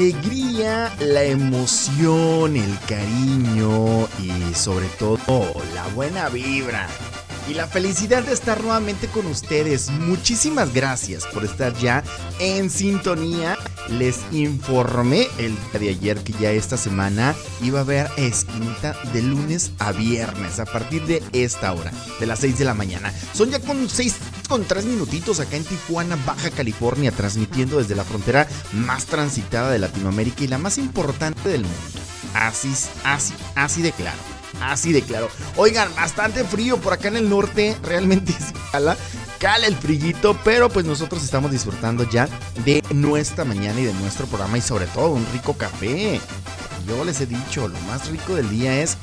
Alegría, la emoción, el cariño y sobre todo la buena vibra y la felicidad de estar nuevamente con ustedes. Muchísimas gracias por estar ya en sintonía. Les informé el día de ayer que ya esta semana iba a haber esquinita de lunes a viernes a partir de esta hora, de las 6 de la mañana. Son ya con 6 con 3 minutitos acá en Tijuana, Baja California, transmitiendo desde la frontera más transitada de Latinoamérica y la más importante del mundo. Así, así, así de claro. Así de claro. Oigan, bastante frío por acá en el norte. Realmente cala. Cala el frillito. Pero pues nosotros estamos disfrutando ya de nuestra mañana y de nuestro programa. Y sobre todo un rico café. Yo les he dicho, lo más rico del día es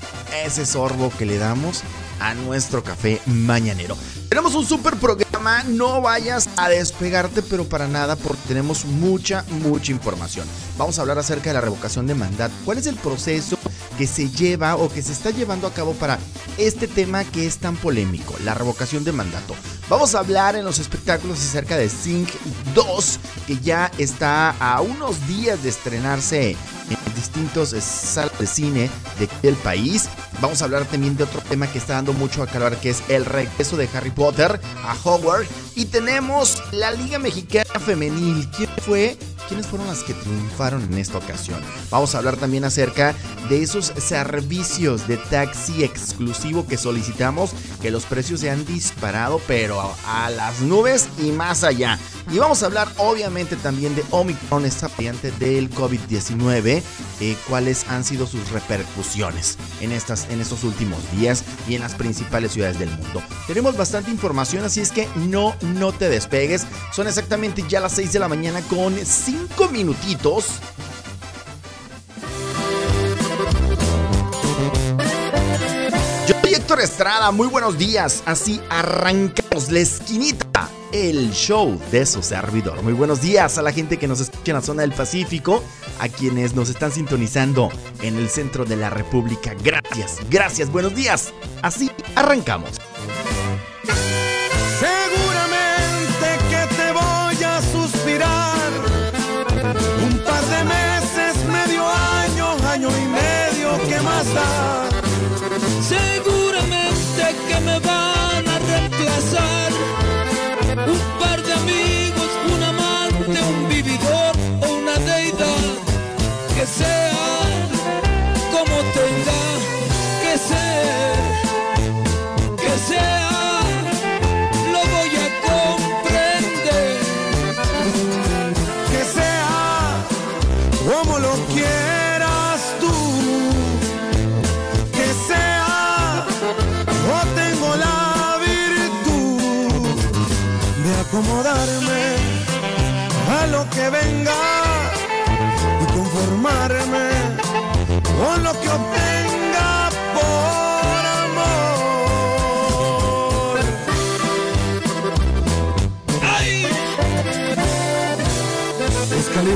ese sorbo que le damos a nuestro café mañanero. Un super programa, no vayas a despegarte, pero para nada, porque tenemos mucha, mucha información. Vamos a hablar acerca de la revocación de mandato. ¿Cuál es el proceso que se lleva o que se está llevando a cabo para este tema que es tan polémico, la revocación de mandato? Vamos a hablar en los espectáculos acerca de Sync 2, que ya está a unos días de estrenarse en distintos salas de cine de el país. Vamos a hablar también de otro tema que está dando mucho a calor, que es el regreso de Harry Potter a Hogwarts. Y tenemos la Liga Mexicana Femenil. ¿Quién fue ¿Quiénes fueron las que triunfaron en esta ocasión? Vamos a hablar también acerca de esos servicios de taxi exclusivo que solicitamos, que los precios se han disparado, pero a las nubes y más allá. Y vamos a hablar obviamente también de Omicron, esta variante del COVID-19, eh, cuáles han sido sus repercusiones en, estas, en estos últimos días y en las principales ciudades del mundo. Tenemos bastante información, así es que no, no te despegues. Son exactamente ya las 6 de la mañana con 5 minutitos. Yo soy Héctor Estrada, muy buenos días. Así arrancamos la esquinita el show de su servidor. Muy buenos días a la gente que nos escucha en la zona del Pacífico, a quienes nos están sintonizando en el centro de la República. Gracias, gracias, buenos días. Así arrancamos.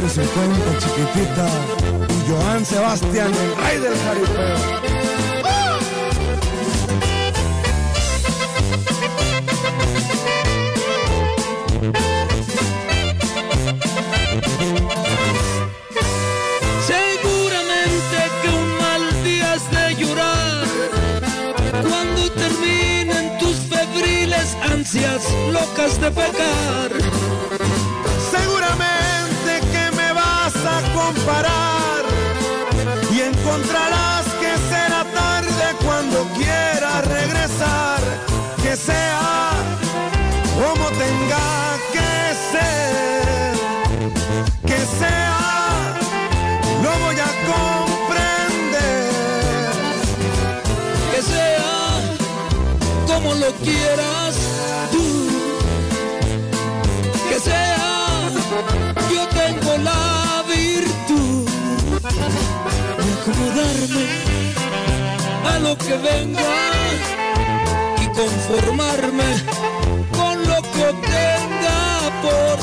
Es calibre 50, chiquitita. Y Joan Sebastián, el rey del jaripeo. Seguramente que un mal día has de llorar cuando terminen tus febriles ansias locas de pecar. Y encontrarás que será tarde cuando quieras regresar. Que sea como tenga que ser. Lo que venga y conformarme con lo que obtenga por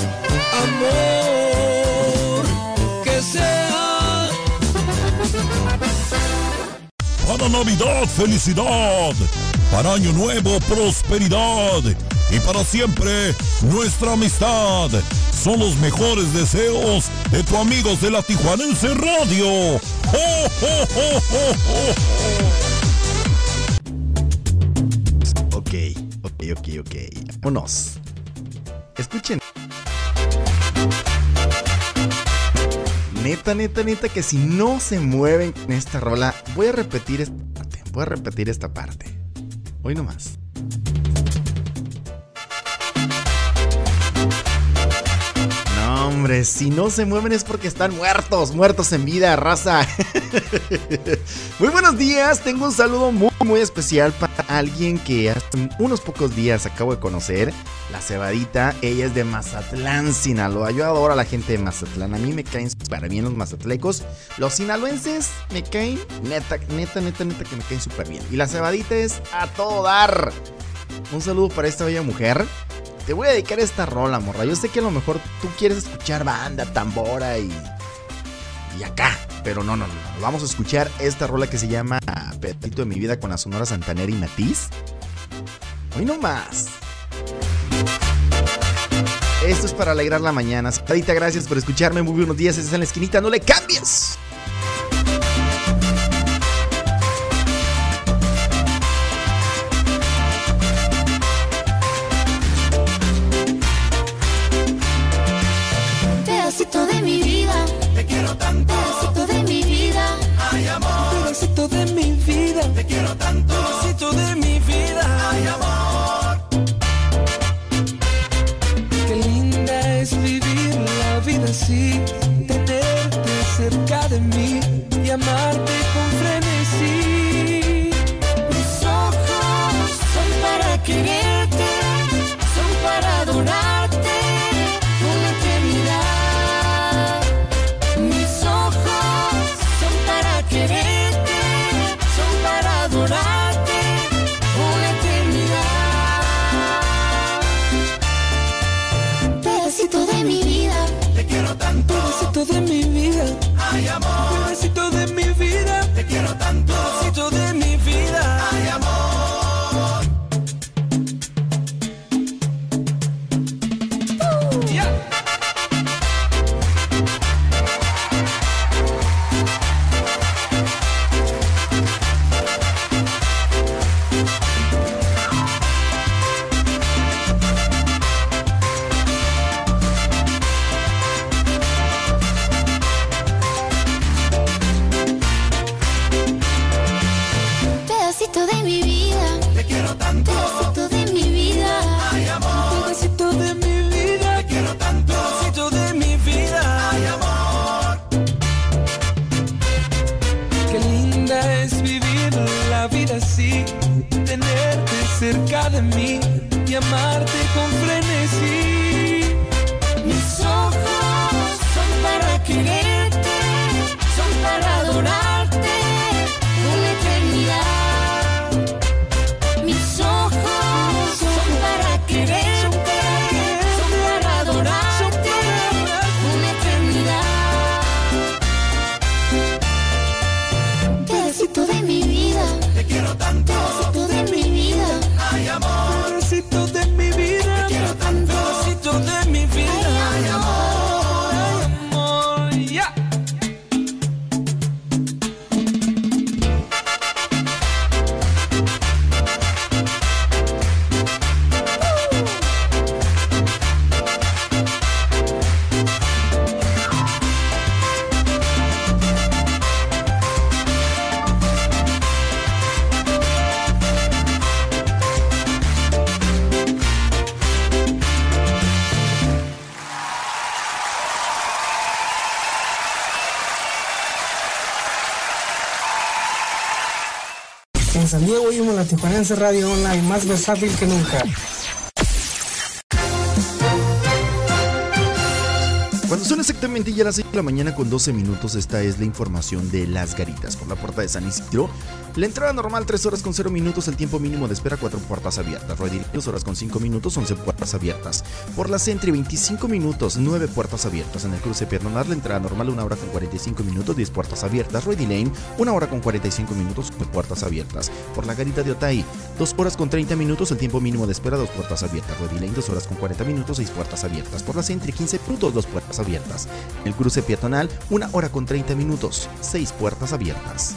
amor. Que sea Para Navidad, felicidad. Para Año Nuevo, prosperidad. Y para siempre, nuestra amistad. Son los mejores deseos de tu amigos de la Tijuanense Radio. ¡Oh, oh, oh, ok, ok. Vámonos. Escuchen. Neta, neta, neta, que si no se mueven con esta rola, voy a repetir esta parte. Voy a repetir esta parte. Hoy nomás. Hombre, si no se mueven es porque están muertos, muertos en vida, raza. Muy buenos días, tengo un saludo muy, muy especial para alguien que hace unos pocos días acabo de conocer, la cebadita. Ella es de Mazatlán, Sinaloa. Yo adoro a la gente de Mazatlán, a mí me caen súper bien los mazatlecos. Los sinaloenses me caen, neta, neta, neta, neta, que me caen súper bien. Y la cebadita es a todo dar. Un saludo para esta bella mujer. Te voy a dedicar esta rola, morra. Yo sé que a lo mejor tú quieres escuchar banda, tambora y. y acá. Pero no, no, no. Vamos a escuchar esta rola que se llama Pedacito de mi vida con la Sonora Santanera y Matiz. Hoy no más. Esto es para alegrar la mañana. Sadita, gracias por escucharme. Muy buenos días. Estás en la esquinita. No le cambies. Radio Online, más versátil que nunca. Cuando son exactamente ya las 6 de la mañana con 12 minutos, esta es la información de las garitas. Por la puerta de San Isidro, la entrada normal 3 horas con 0 minutos, el tiempo mínimo de espera 4 puertas abiertas. Rueda 2 horas con 5 minutos, 11 puertas abiertas. Por la Sentry 25 minutos, 9 puertas abiertas. En el cruce peatonal la entrada normal 1 hora con 45 minutos, 10 puertas abiertas. Rueda Lane 1 hora con 45 minutos, 9 puertas abiertas. Por la garita de Otay 2 horas con 30 minutos, el tiempo mínimo de espera 2 puertas abiertas. Rueda Lane 2 horas con 40 minutos, 6 puertas abiertas. Por la Sentry 15 minutos, 2 puertas abiertas. El cruce peatonal 1 hora con 30 minutos, 6 puertas abiertas.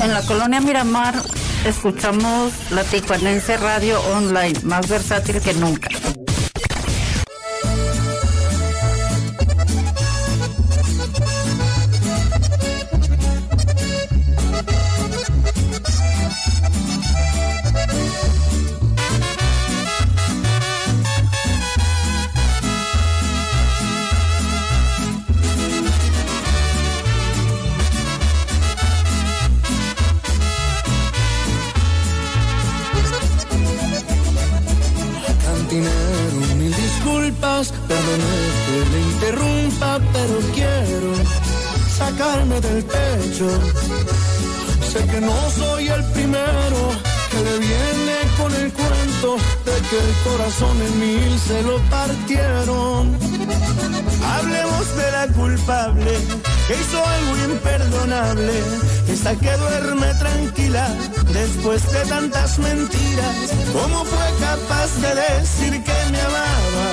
En la colonia Miramar escuchamos la Tijuanense Radio Online, más versátil que nunca. Sacarme del pecho. Sé que no soy el primero que le viene con el cuento de que el corazón en mil se lo partieron. Hablemos de la culpable que hizo algo imperdonable. Esa que duerme tranquila después de tantas mentiras. ¿Cómo fue capaz de decir que me amaba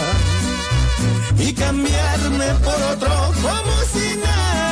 y cambiarme por otro como si nada?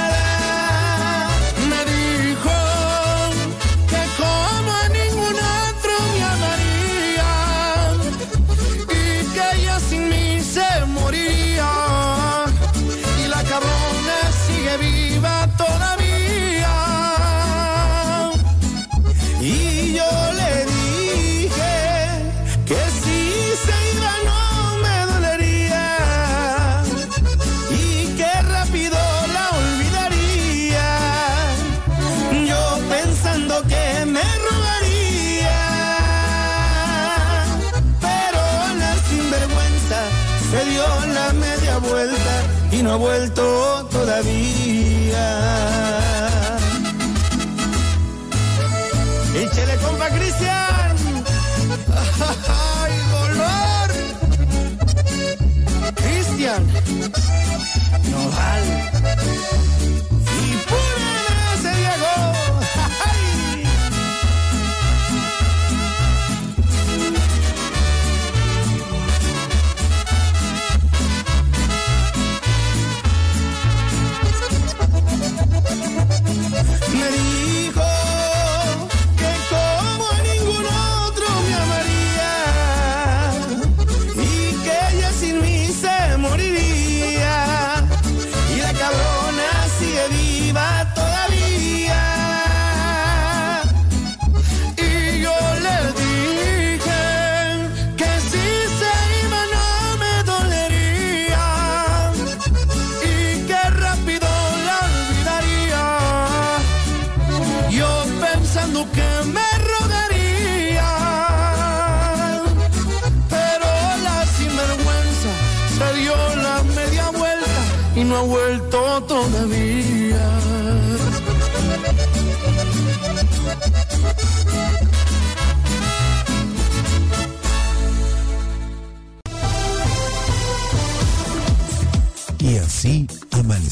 Media vuelta y no ha vuelto todavía. Échale, compa Cristian. ¡Ay, dolor! Cristian. Nodal. Y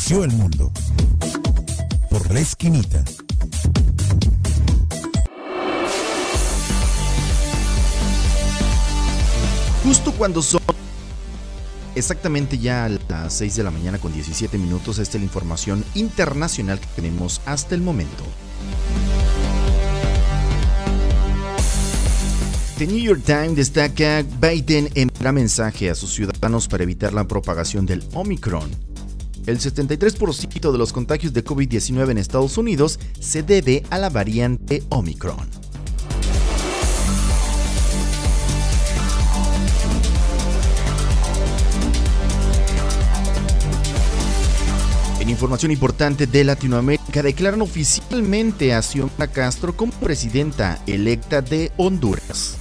el mundo. Por la esquinita. Justo cuando son exactamente ya a las 6 de la mañana con 17 minutos, esta es la información internacional que tenemos hasta el momento. The New York Times destaca Biden enviará mensaje a sus ciudadanos para evitar la propagación del Omicron. El 73% de los contagios de COVID-19 en Estados Unidos se debe a la variante Omicron. En información importante de Latinoamérica, declaran oficialmente a Xiomara Castro como presidenta electa de Honduras.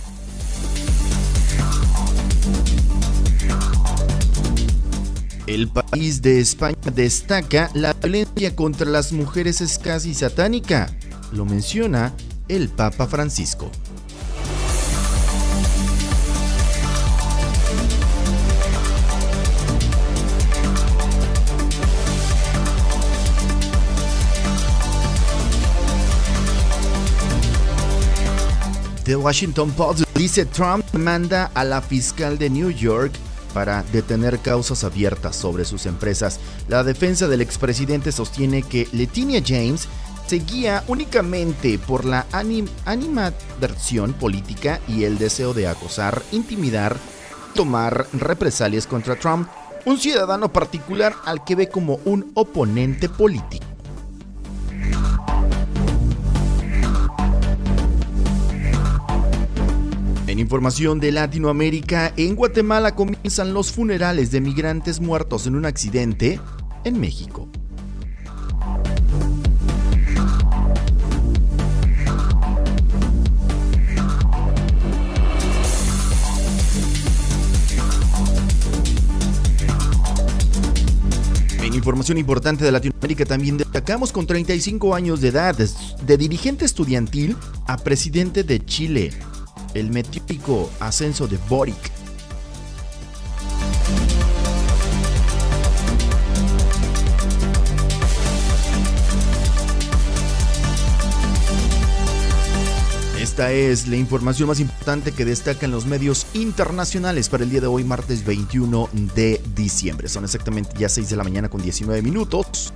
El país de España destaca la violencia contra las mujeres es casi satánica. Lo menciona el Papa Francisco. The Washington Post dice Trump manda a la fiscal de New York para detener causas abiertas sobre sus empresas. La defensa del expresidente sostiene que Letinia James se guía únicamente por la anim animadversión política y el deseo de acosar, intimidar, tomar represalias contra Trump, un ciudadano particular al que ve como un oponente político. Información de Latinoamérica, en Guatemala comienzan los funerales de migrantes muertos en un accidente en México. En información importante de Latinoamérica también destacamos con 35 años de edad, de dirigente estudiantil a presidente de Chile, el meteórico ascenso de Boric. Esta es la información más importante que destacan los medios internacionales para el día de hoy, martes 21 de diciembre. Son exactamente ya 6 de la mañana con 19 minutos.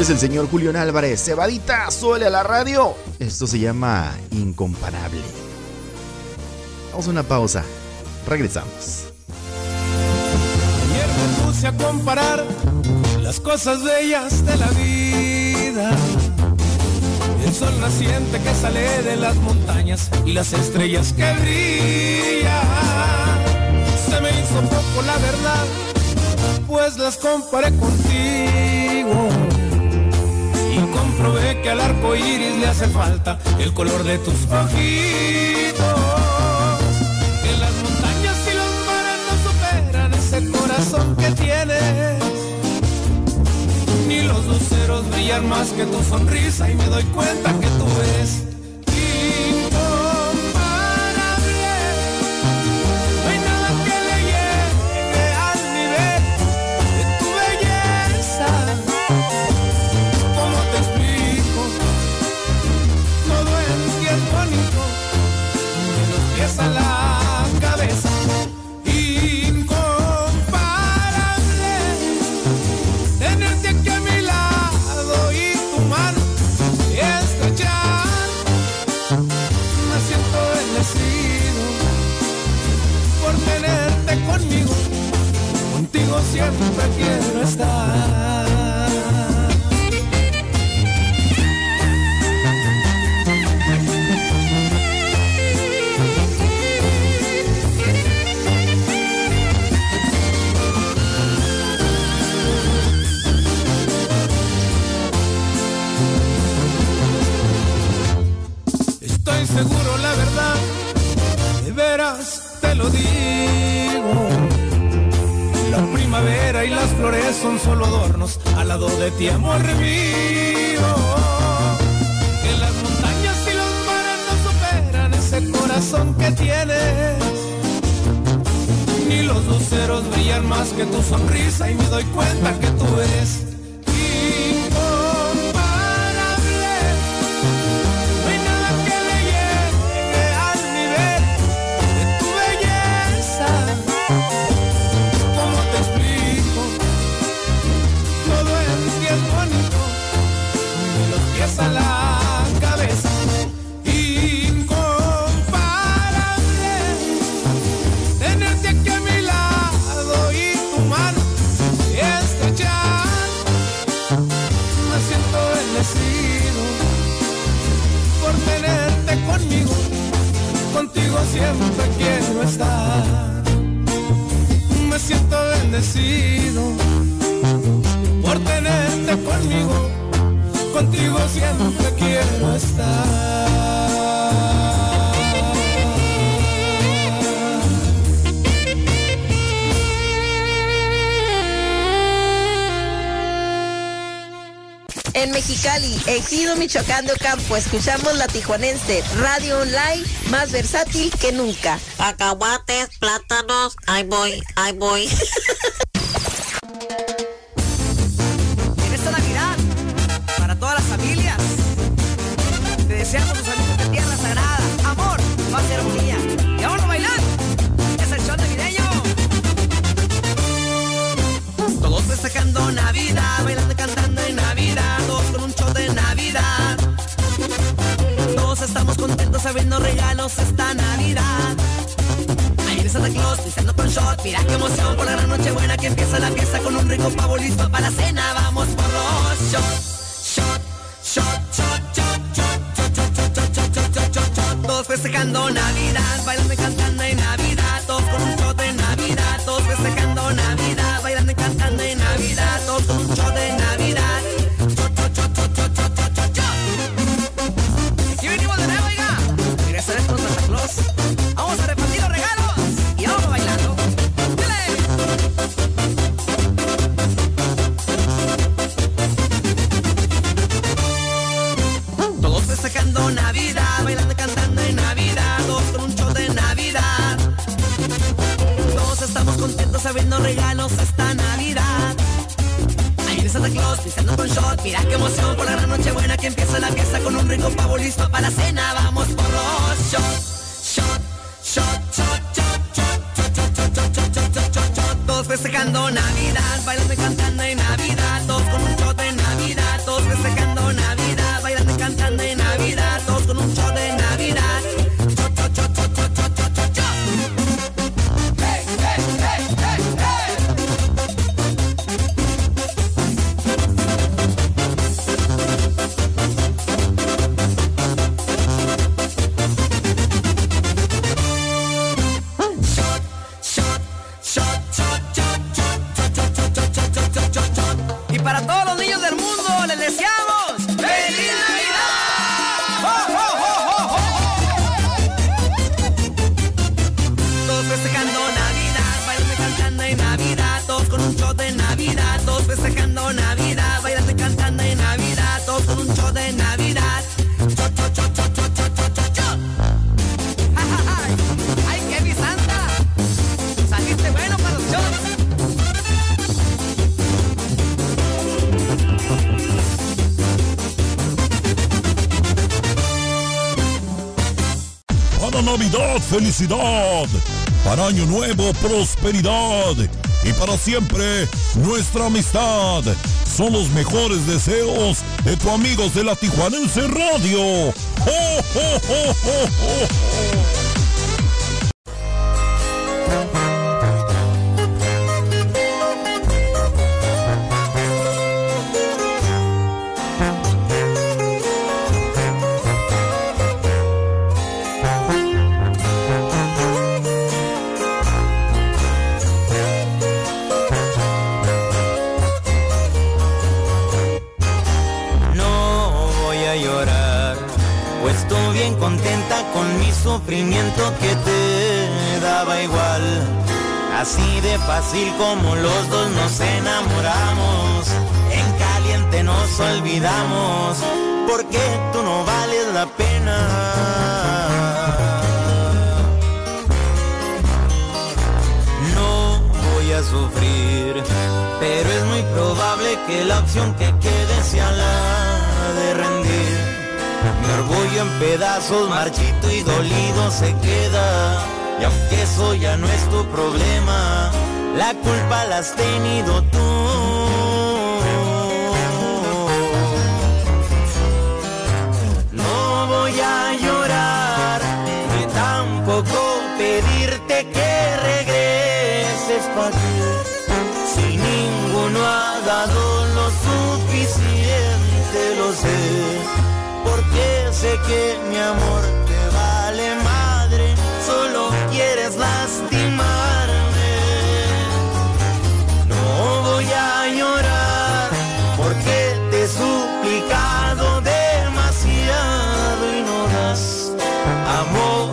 Es el señor Julián Álvarez. Cebadita, suele a la radio. Esto se llama Incomparable. Vamos a una pausa. Regresamos. Ayer me puse a comparar las cosas bellas de la vida. El sol naciente que sale de las montañas y las estrellas que brillan. Se me hizo poco la verdad, pues las comparé contigo. Comprobé que al arco iris le hace falta el color de tus ojitos. Que las montañas y los mares no superan ese corazón que tienes. Ni los luceros brillan más que tu sonrisa y me doy cuenta que tú eres siempre quiero estar. Y las flores son solo adornos al lado de ti, amor mío. Que las montañas y los mares no superan ese corazón que tienes. Ni los luceros brillan más que tu sonrisa y me doy cuenta que tú eres siempre quiero estar. Me siento bendecido por tenerte conmigo, contigo siempre quiero estar. Mexicali, Ejido Michoacán de Ocampo, escuchamos la tijuanense, radio online más versátil que nunca. Cacahuates, plátanos, ahí voy, ahí voy. En esta Navidad, para todas las familias, te deseamos un saludo Todos estamos contentos abriendo regalos esta Navidad. Ahí viene Santa Claus, pisando con shot, mira qué emoción por la gran noche buena que empieza la fiesta con un rico pavo listo para la cena. Vamos por los shots, shot, shot, shot, shot, shot, shot, shot, shot, shot, shot, shot, shot, shot, shot. Todos festejando Navidad, bailando y cantando en Navidad, todos con un shot de Navidad, todos festejando Navidad, bailando y cantando en Navidad, todos con un shot de Navidad. Shot, shot, shot, shot, shot, shot, abriendo regalos esta Navidad. Ahí viene Santa Claus, pisando con shot, mira qué emoción por la noche buena que empieza la fiesta con un rico pavo listo para la cena. Vamos por los shots, shot, shot, shot, shot, shot, shot, shot, shot, shot, shot, shot, shot, shot, shot. Todos festejando Navidad, bailando y cantando en Navidad, todos con un shot de Navidad, todos festejando Navidad, bailando y cantando en Navidad, todos con un shot de Navidad. Felicidad. Para Año Nuevo, prosperidad. Y para siempre, nuestra amistad. Son los mejores deseos de tu amigos de la Tijuanense Radio. ¡Oh, oh, oh! Fácil como los dos nos enamoramos, en caliente nos olvidamos, porque tú no vales la pena. No sufrir. Pero es muy probable que la opción que quede sea la de rendir. Mi orgullo en pedazos, marchito y dolido se queda. Y aunque eso ya no es tu problema, la culpa la has tenido tú. No voy a llorar, ni tampoco pedirte que regreses para aquí. Si ninguno ha dado lo suficiente, lo sé. Porque sé que mi amor te vale madre, solo quieres lastimarme.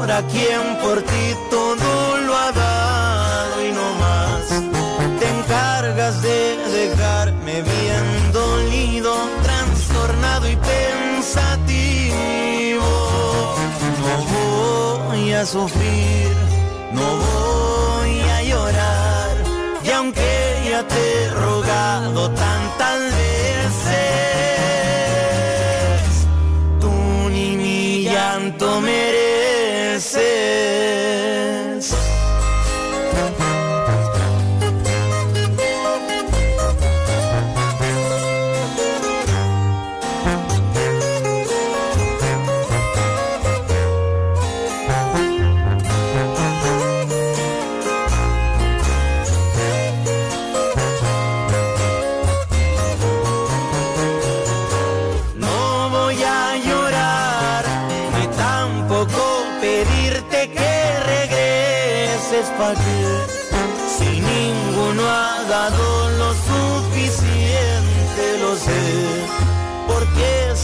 A quien por ti todo lo ha dado y no más te encargas de dejarme bien dolido, trastornado y pensativo. No voy a sufrir, no voy a llorar y aunque ya te he rogado tantas veces, tú ni mi llanto mereces.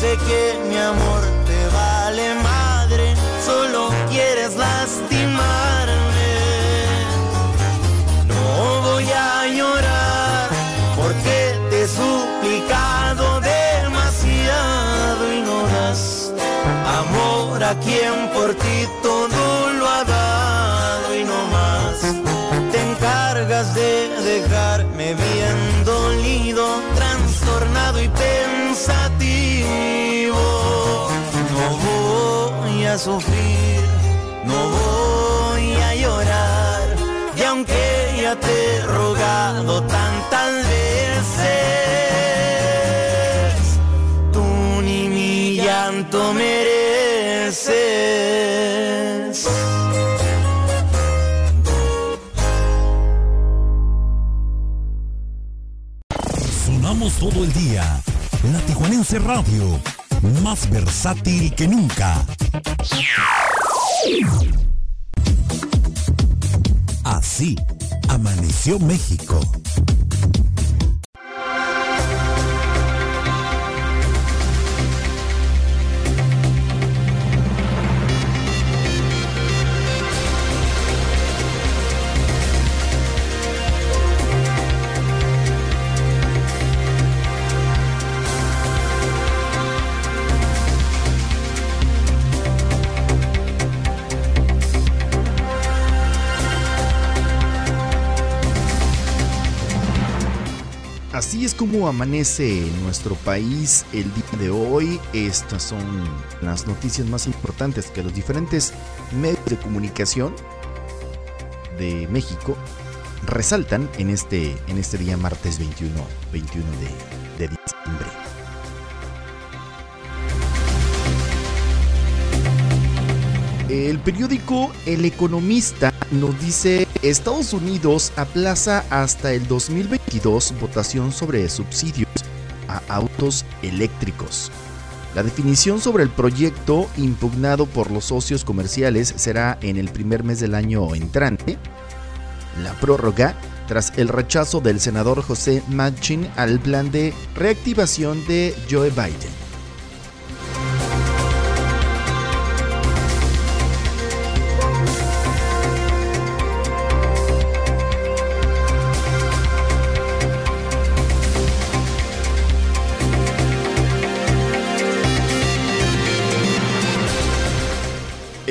Sé que mi amor te vale madre, solo quieres lastimarme. No voy a llorar porque te he suplicado demasiado y no das amor a quien por ti sufrir, no voy a llorar y aunque ya te he rogado tantas veces, tú ni mi llanto mereces. Sonamos todo el día. La Tijuanense Radio, más versátil que nunca. Así amaneció México. Así es como amanece nuestro país el día de hoy. Estas son las noticias más importantes que los diferentes medios de comunicación de México resaltan en este, en este día martes 21, 21 de, de diciembre. El periódico El Economista nos dice Estados Unidos aplaza hasta el 2022 votación sobre subsidios a autos eléctricos. La definición sobre el proyecto impugnado por los socios comerciales será en el primer mes del año entrante. La prórroga tras el rechazo del senador José Manchin al plan de reactivación de Joe Biden.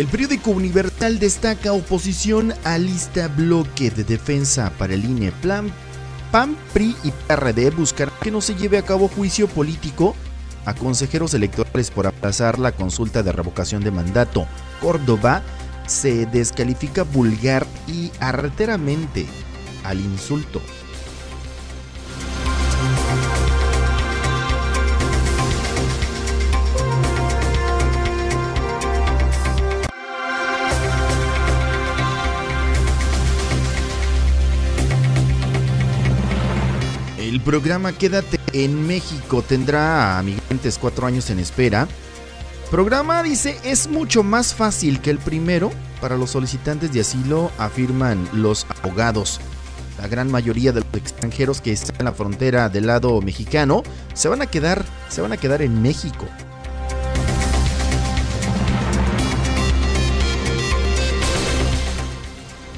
El periódico Universal destaca oposición a lista bloque de defensa para el INE. Plan, PAN, PRI y PRD buscarán que no se lleve a cabo juicio político a consejeros electorales por aplazar la consulta de revocación de mandato. Córdoba se descalifica vulgar y arteramente al insulto. Programa Quédate en México tendrá a migrantes cuatro años en espera. Programa dice es mucho más fácil que el primero para los solicitantes de asilo, afirman los abogados. La gran mayoría de los extranjeros que están en la frontera del lado mexicano se van a quedar, se van a quedar en México.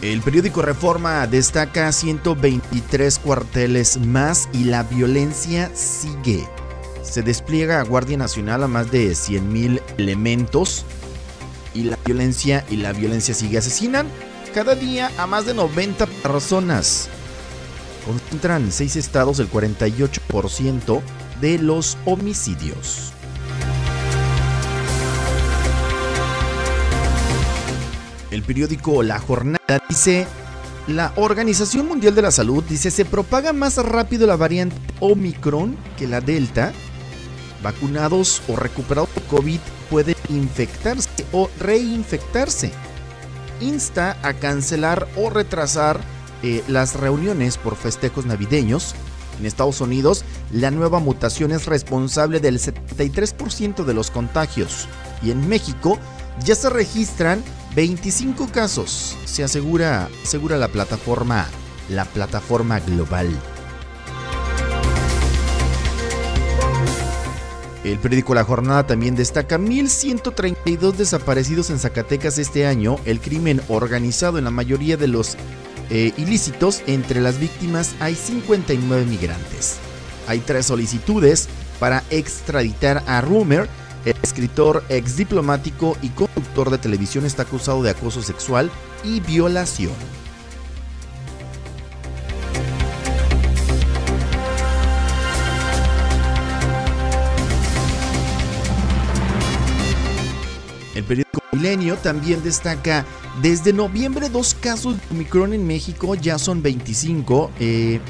El periódico Reforma destaca 123 cuarteles más y la violencia sigue. Se despliega a Guardia Nacional a más de 100.000 elementos y la violencia y la violencia sigue. Asesinan cada día a más de 90 personas. Concentran en seis estados el 48% de los homicidios. El periódico La Jornada dice, la Organización Mundial de la Salud dice, se propaga más rápido la variante Omicron que la Delta. Vacunados o recuperados de COVID pueden infectarse o reinfectarse. Insta a cancelar o retrasar eh, las reuniones por festejos navideños. En Estados Unidos, la nueva mutación es responsable del 73% de los contagios. Y en México ya se registran 25 casos, se asegura, asegura la plataforma, la plataforma global. El periódico La Jornada también destaca 1.132 desaparecidos en Zacatecas este año. El crimen organizado en la mayoría de los eh, ilícitos, entre las víctimas hay 59 migrantes. Hay tres solicitudes para extraditar a Rumer. El escritor ex diplomático y conductor de televisión está acusado de acoso sexual y violación. El periódico Milenio también destaca desde noviembre dos casos de Omicron en México, ya son 25. Eh,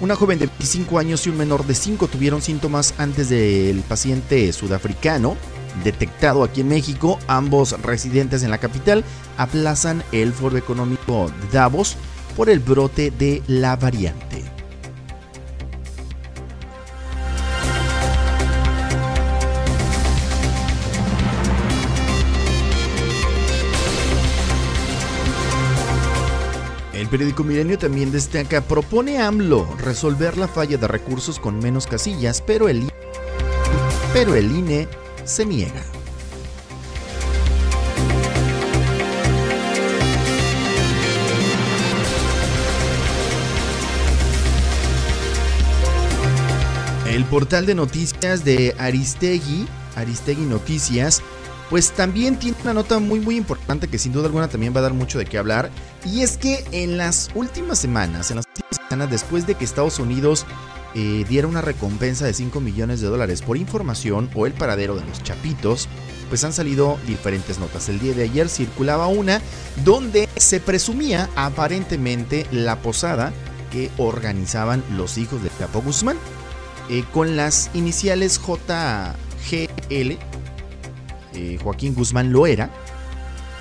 una joven de 25 años y un menor de 5 tuvieron síntomas antes del paciente sudafricano detectado aquí en México. Ambos residentes en la capital aplazan el foro económico de Davos por el brote de la variante. Periódico Milenio también destaca, propone AMLO resolver la falla de recursos con menos casillas, pero el, pero el INE se niega. El portal de noticias de Aristegui, Aristegui Noticias, pues también tiene una nota muy muy importante que sin duda alguna también va a dar mucho de qué hablar. Y es que en las últimas semanas, en las últimas semanas, después de que Estados Unidos eh, diera una recompensa de 5 millones de dólares por información o el paradero de los chapitos, pues han salido diferentes notas. El día de ayer circulaba una donde se presumía aparentemente la posada que organizaban los hijos de Chapo Guzmán eh, con las iniciales JGL, eh, Joaquín Guzmán Loera,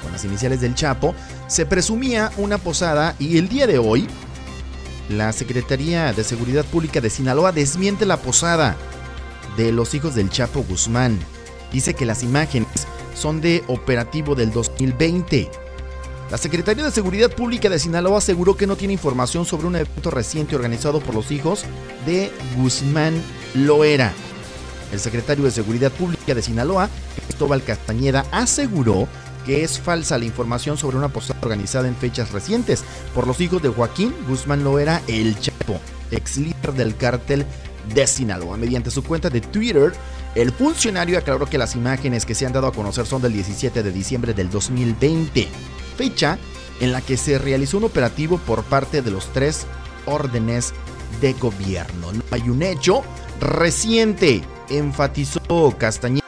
con las iniciales del Chapo, se presumía una posada y el día de hoy la Secretaría de Seguridad Pública de Sinaloa desmiente la posada de los hijos del Chapo Guzmán. Dice que las imágenes son de operativo del 2020. La Secretaría de Seguridad Pública de Sinaloa aseguró que no tiene información sobre un evento reciente organizado por los hijos de Guzmán Loera. El secretario de Seguridad Pública de Sinaloa, Cristóbal Castañeda, aseguró que es falsa la información sobre una posada organizada en fechas recientes por los hijos de Joaquín Guzmán Loera El Chapo, ex líder del cártel de Sinaloa. Mediante su cuenta de Twitter, el funcionario aclaró que las imágenes que se han dado a conocer son del 17 de diciembre del 2020, fecha en la que se realizó un operativo por parte de los tres órdenes de gobierno. No hay un hecho reciente, enfatizó Castañeda,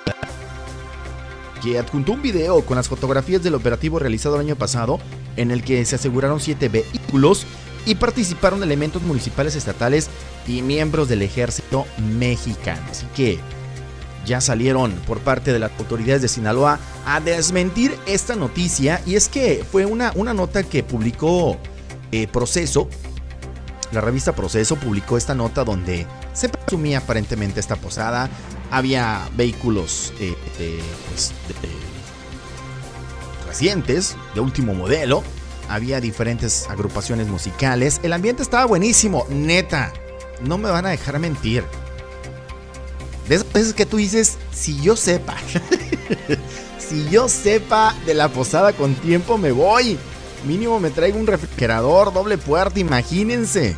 que adjuntó un video con las fotografías del operativo realizado el año pasado, en el que se aseguraron siete vehículos y participaron elementos municipales, estatales y miembros del ejército mexicano. Así que ya salieron por parte de las autoridades de Sinaloa a desmentir esta noticia y es que fue una, una nota que publicó eh, Proceso, la revista Proceso publicó esta nota donde se presumía aparentemente esta posada, había vehículos eh, pues, recientes, de último modelo, había diferentes agrupaciones musicales, el ambiente estaba buenísimo, neta, no me van a dejar mentir. De esas veces que tú dices, si yo sepa, si yo sepa de la posada con tiempo me voy. Mínimo me traigo un refrigerador, doble puerta, imagínense.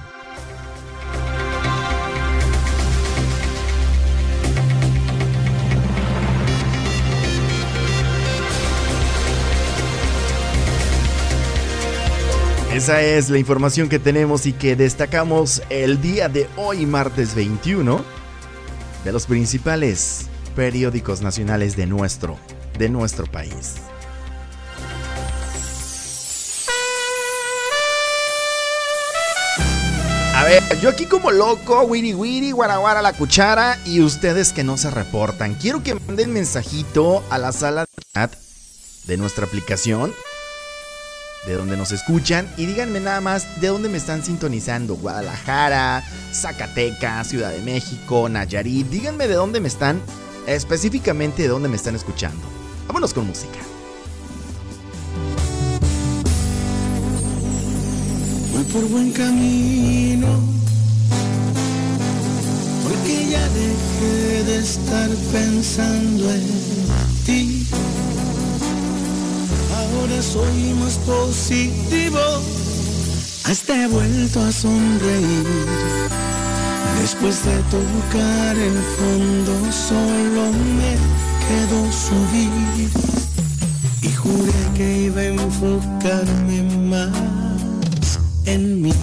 Esa es la información que tenemos y que destacamos el día de hoy, martes 21, de los principales periódicos nacionales de nuestro, de nuestro país. A ver, yo aquí como loco, wiri wiri, guaraguara la cuchara y ustedes que no se reportan. Quiero que manden mensajito a la sala de chat de nuestra aplicación de donde nos escuchan y díganme nada más de dónde me están sintonizando. Guadalajara, Zacatecas, Ciudad de México, Nayarit. Díganme de dónde me están, específicamente de dónde me están escuchando. Vámonos con música. Por buen camino, porque ya dejé de estar pensando en ti. Ahora soy más positivo, hasta he vuelto a sonreír. Después de tocar el fondo, solo me quedó subir. Y juré que iba a enfocarme más en mí.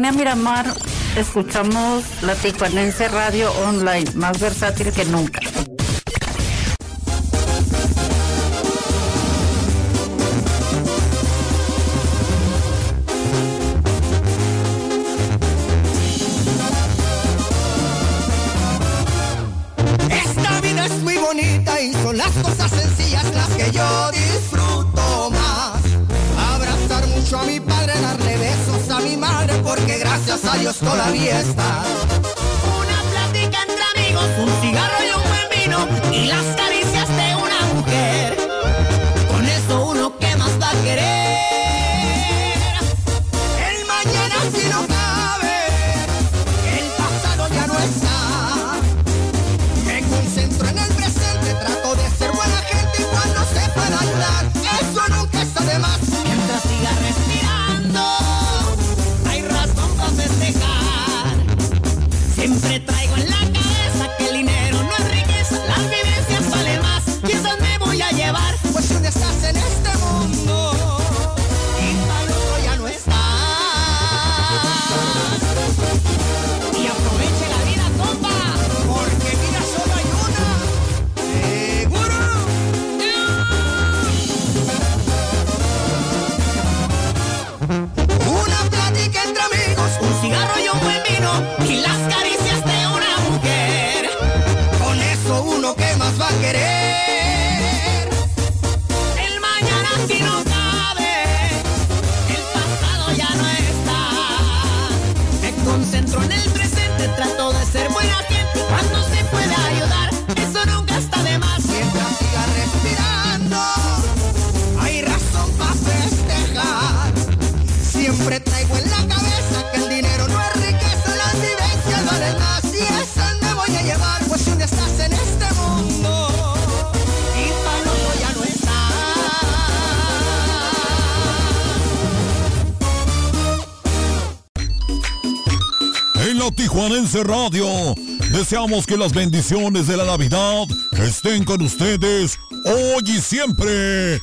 Sonia Miramar escuchamos la Ticuanense Radio Online, más versátil que nunca. Ponce Radio. Deseamos que las bendiciones de la Navidad estén con ustedes hoy y siempre.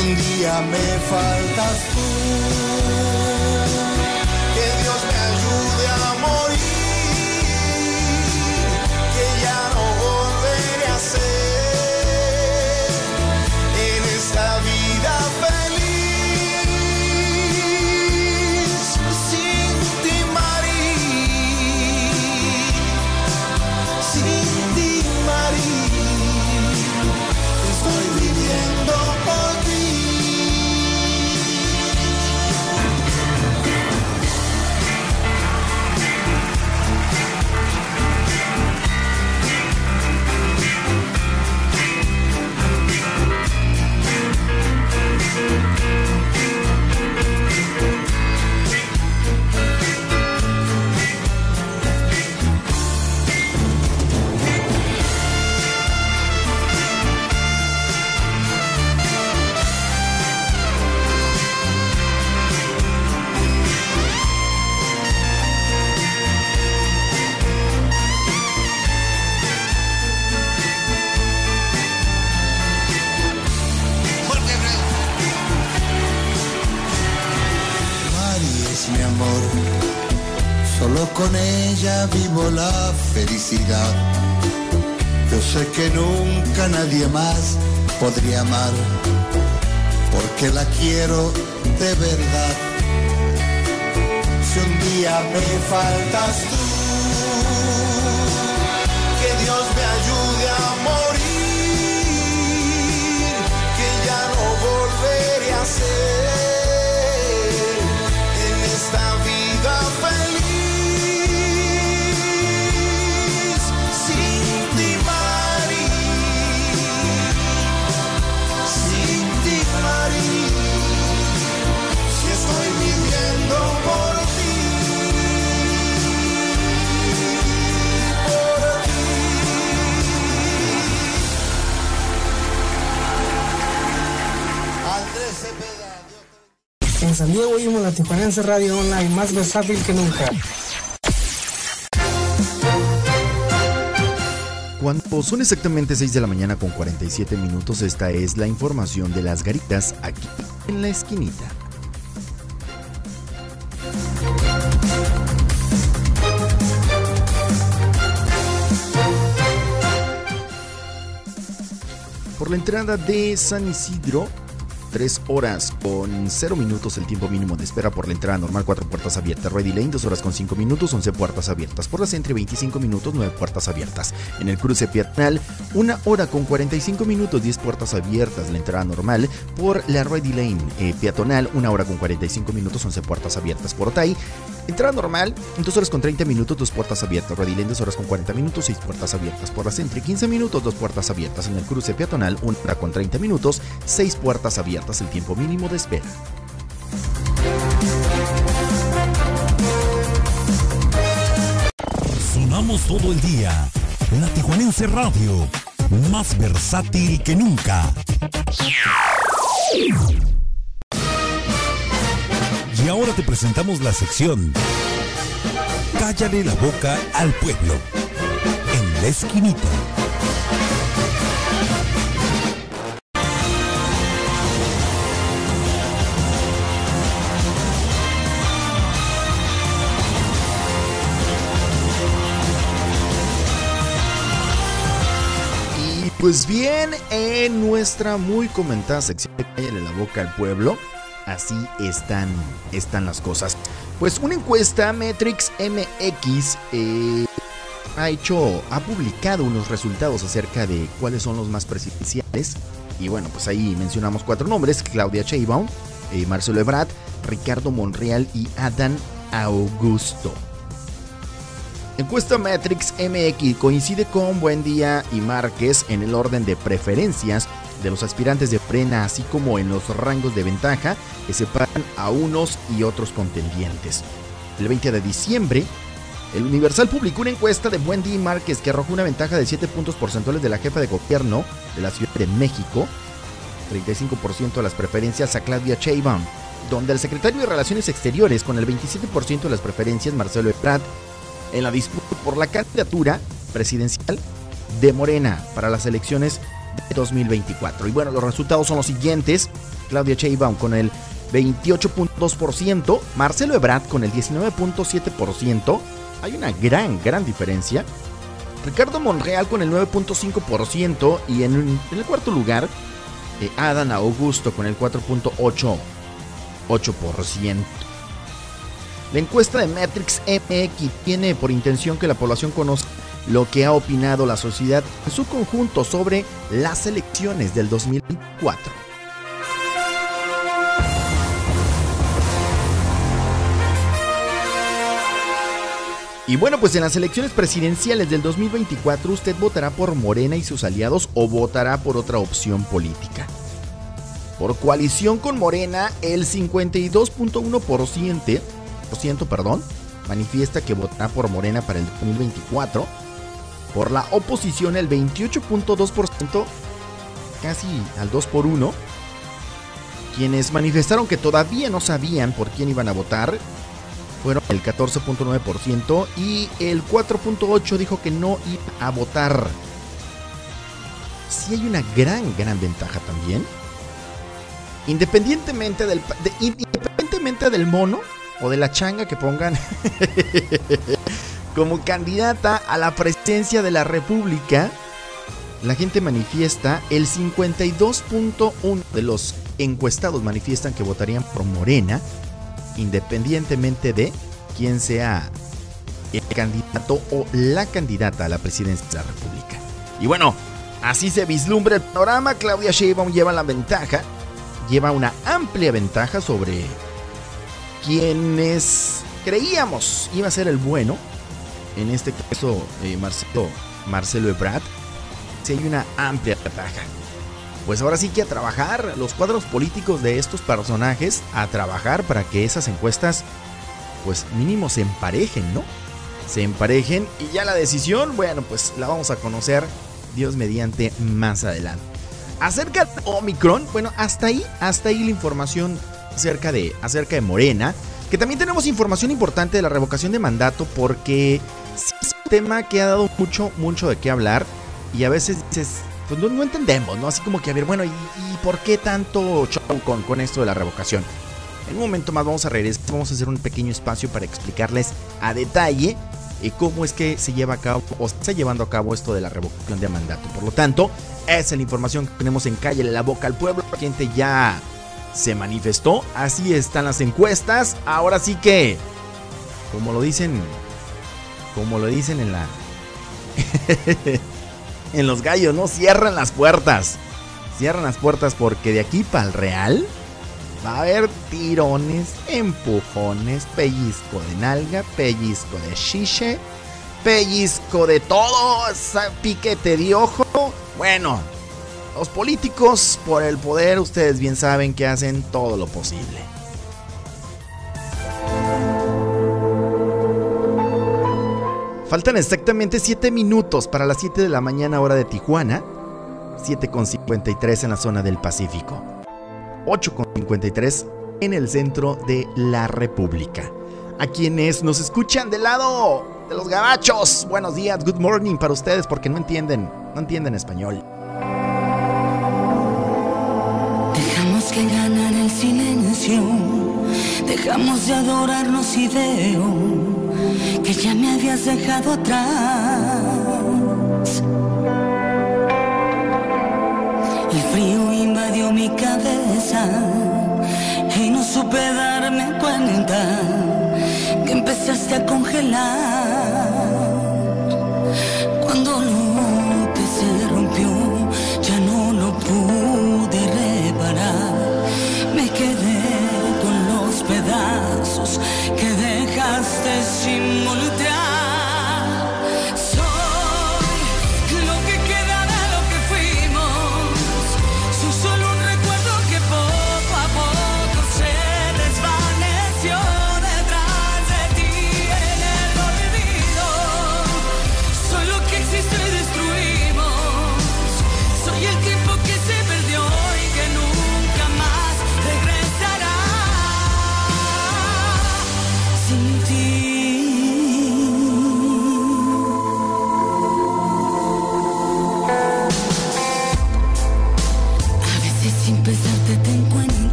un día me faltas tú. amor. Solo con ella vivo la felicidad. Yo sé que nunca nadie más podría amar, porque la quiero de verdad. Si un día me faltas tú, que Dios me ayude a morir, que ya no volveré a ser. San Diego oímos la Tijuanense Radio Online, más versátil que nunca. Cuando son exactamente 6 de la mañana con 47 minutos, esta es la información de las garitas aquí en la esquinita. Por la entrada de San Isidro, 3 horas con 0 minutos el tiempo mínimo de espera por la entrada normal, 4 puertas abiertas. Ready Lane, 2 horas con 5 minutos, 11 puertas abiertas. Por la Centre, 25 minutos, 9 puertas abiertas. En el cruce peatonal, 1 hora con 45 minutos, 10 puertas abiertas. La entrada normal por la Ready Lane eh, peatonal, 1 hora con 45 minutos, 11 puertas abiertas. Por Tai, entrada normal, 2 horas con 30 minutos, 2 puertas abiertas. Ready Lane, 2 horas con 40 minutos, 6 puertas abiertas. Por la Centre, 15 minutos, 2 puertas abiertas. En el cruce peatonal, 1 hora con 30 minutos, 6 puertas abiertas. El tiempo mínimo de espera. Sonamos todo el día. La Tijuanense Radio, más versátil que nunca. Y ahora te presentamos la sección Cállale la boca al pueblo. En la esquinita. Y pues bien, en nuestra muy comentada sección de Cállale la boca al pueblo, así están, están las cosas. Pues una encuesta Metrix MX eh, ha hecho, ha publicado unos resultados acerca de cuáles son los más presidenciales. Y bueno, pues ahí mencionamos cuatro nombres: Claudia Sheinbaum, eh, Marcelo Ebrard, Ricardo Monreal y Adán Augusto. Encuesta Matrix MX coincide con Buendía y Márquez en el orden de preferencias de los aspirantes de Frena, así como en los rangos de ventaja que separan a unos y otros contendientes. El 20 de diciembre, el Universal publicó una encuesta de Buendía y Márquez que arrojó una ventaja de 7 puntos porcentuales de la jefa de gobierno de la Ciudad de México, 35% de las preferencias a Claudia Sheinbaum, donde el secretario de Relaciones Exteriores con el 27% de las preferencias Marcelo Ebrard en la disputa por la candidatura presidencial de Morena para las elecciones de 2024. Y bueno, los resultados son los siguientes. Claudia Sheinbaum con el 28.2%, Marcelo Ebrard con el 19.7%. Hay una gran, gran diferencia. Ricardo Monreal con el 9.5% y en, en, el cuarto lugar, eh, Adán Augusto con el 4.8%. La encuesta de Matrix MX tiene por intención que la población conozca lo que ha opinado la sociedad en su conjunto sobre las elecciones del 2024. Y bueno, pues en las elecciones presidenciales del 2024 usted votará por Morena y sus aliados o votará por otra opción política. Por coalición con Morena, el 52.1% perdón, manifiesta que votará por Morena para el 2024. Por la oposición, el 28.2%, casi al 2 por 1. Quienes manifestaron que todavía no sabían por quién iban a votar fueron el 14.9% y el 4.8% dijo que no iba a votar. Sí hay una gran, gran ventaja también. Independientemente del, de, independientemente del mono, o de la changa que pongan como candidata a la presidencia de la República, la gente manifiesta, el 52.1 de los encuestados manifiestan que votarían por Morena, independientemente de quién sea el candidato o la candidata a la presidencia de la República. Y bueno, así se vislumbra el panorama. Claudia Sheinbaum lleva la ventaja, lleva una amplia ventaja sobre quienes creíamos iba a ser el bueno, en este caso eh, Marcelo, Marcelo Ebrard, si hay una amplia ventaja. Pues ahora sí que a trabajar los cuadros políticos de estos personajes, a trabajar para que esas encuestas, pues mínimo se emparejen, ¿no? Se emparejen y ya la decisión, bueno, pues la vamos a conocer, Dios mediante, más adelante. Acerca de Omicron, bueno, hasta ahí, hasta ahí la información acerca de, acerca de Morena, que también tenemos información importante de la revocación de mandato porque tema que ha dado mucho, mucho de qué hablar y a veces dices, pues no, entendemos, ¿no? Así como que, a ver, bueno, ¿y, y por qué tanto show con, con esto de la revocación? En un momento más vamos a regresar, vamos a hacer un pequeño espacio para explicarles a detalle eh, cómo es que se lleva a cabo o se está llevando a cabo esto de la revocación de mandato. Por lo tanto, esa es la información que tenemos en calle la boca al pueblo. La gente ya se manifestó, así están las encuestas. Ahora sí que, como lo dicen, como lo dicen en la... en los gallos, ¿no? Cierran las puertas. Cierran las puertas porque de aquí para el Real va a haber tirones, empujones, pellizco de nalga, pellizco de chiche, pellizco de todo, piquete de ojo. Bueno, los políticos por el poder, ustedes bien saben que hacen todo lo posible. Faltan exactamente 7 minutos para las 7 de la mañana hora de Tijuana, 7.53 en la zona del Pacífico. 8.53 en el centro de la República. A quienes nos escuchan del lado de los gabachos, buenos días, good morning para ustedes porque no entienden, no entienden español. Dejamos que ganara el silencio, dejamos de adorarnos y veo que ya me habías dejado atrás. El frío invadió mi cabeza y no supe darme cuenta que empezaste a congelar.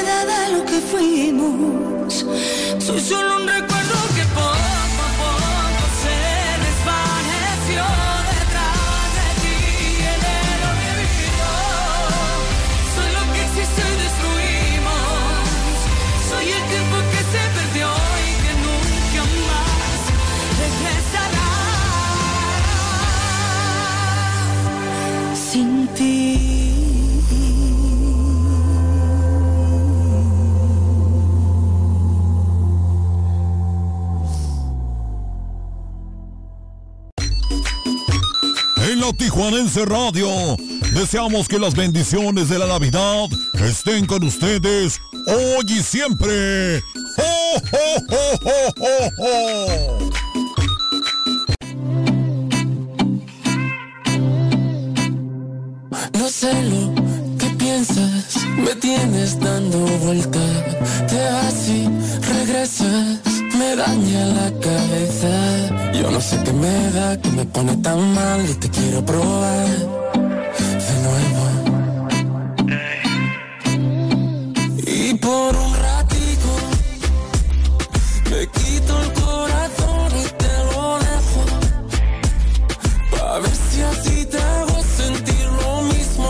Lo que queda de lo que fuimos. Soy solo Tijuanense Radio, deseamos que las bendiciones de la Navidad estén con ustedes hoy y siempre. pone tan mal y te quiero probar de nuevo. Y por un ratito me quito el corazón y te lo dejo. Pa' ver si así te hago sentir lo mismo.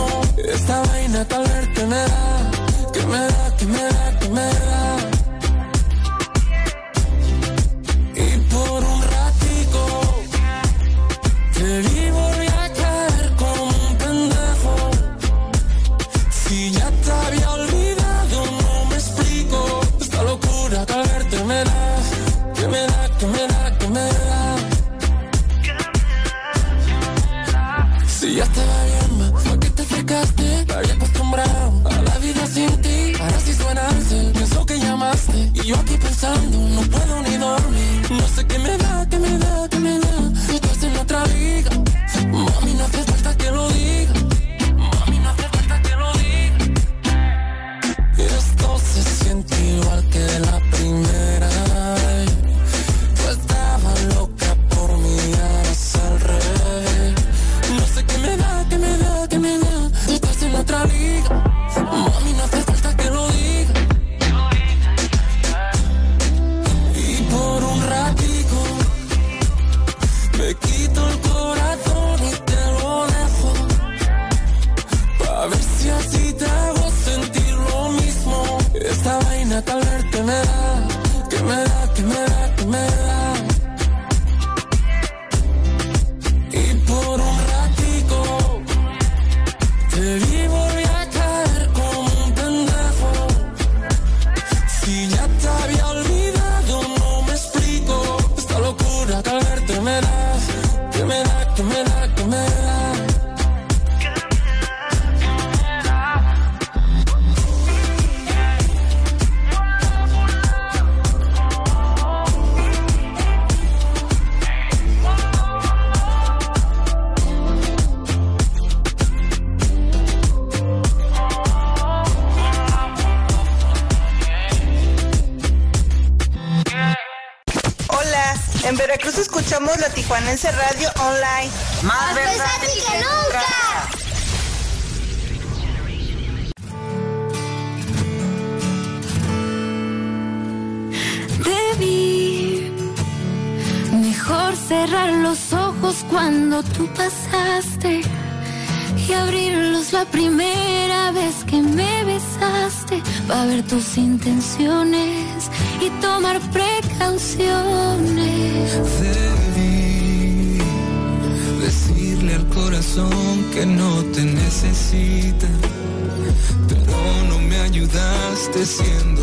Esta vaina tal verte me da, que me da, que me da acontecendo.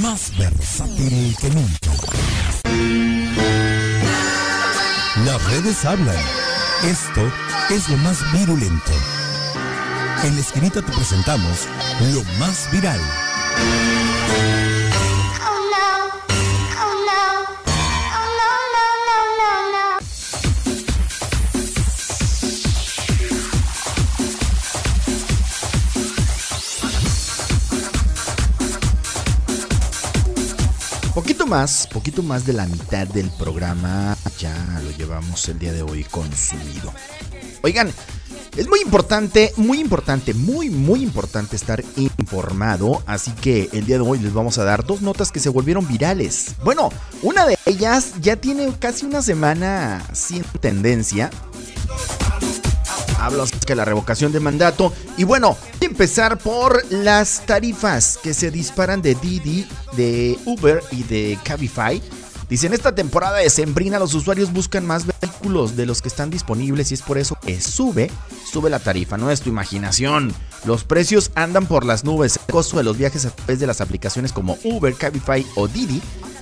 Más versátil que nunca. Las redes hablan. Esto es lo más virulento. En la esquinita te presentamos lo más viral. Más, poquito más de la mitad del programa ya lo llevamos el día de hoy consumido. Oigan, es muy importante, muy importante, muy, muy importante estar informado. Así que el día de hoy les vamos a dar dos notas que se volvieron virales. Bueno, una de ellas ya tiene casi una semana sin tendencia. La revocación de mandato. Y bueno, empezar por las tarifas que se disparan de Didi, de Uber y de Cabify. Dicen, esta temporada de Sembrina los usuarios buscan más vehículos de los que están disponibles y es por eso que sube, sube la tarifa, no es tu imaginación. Los precios andan por las nubes. El costo de los viajes a través de las aplicaciones como Uber, Cabify o Didi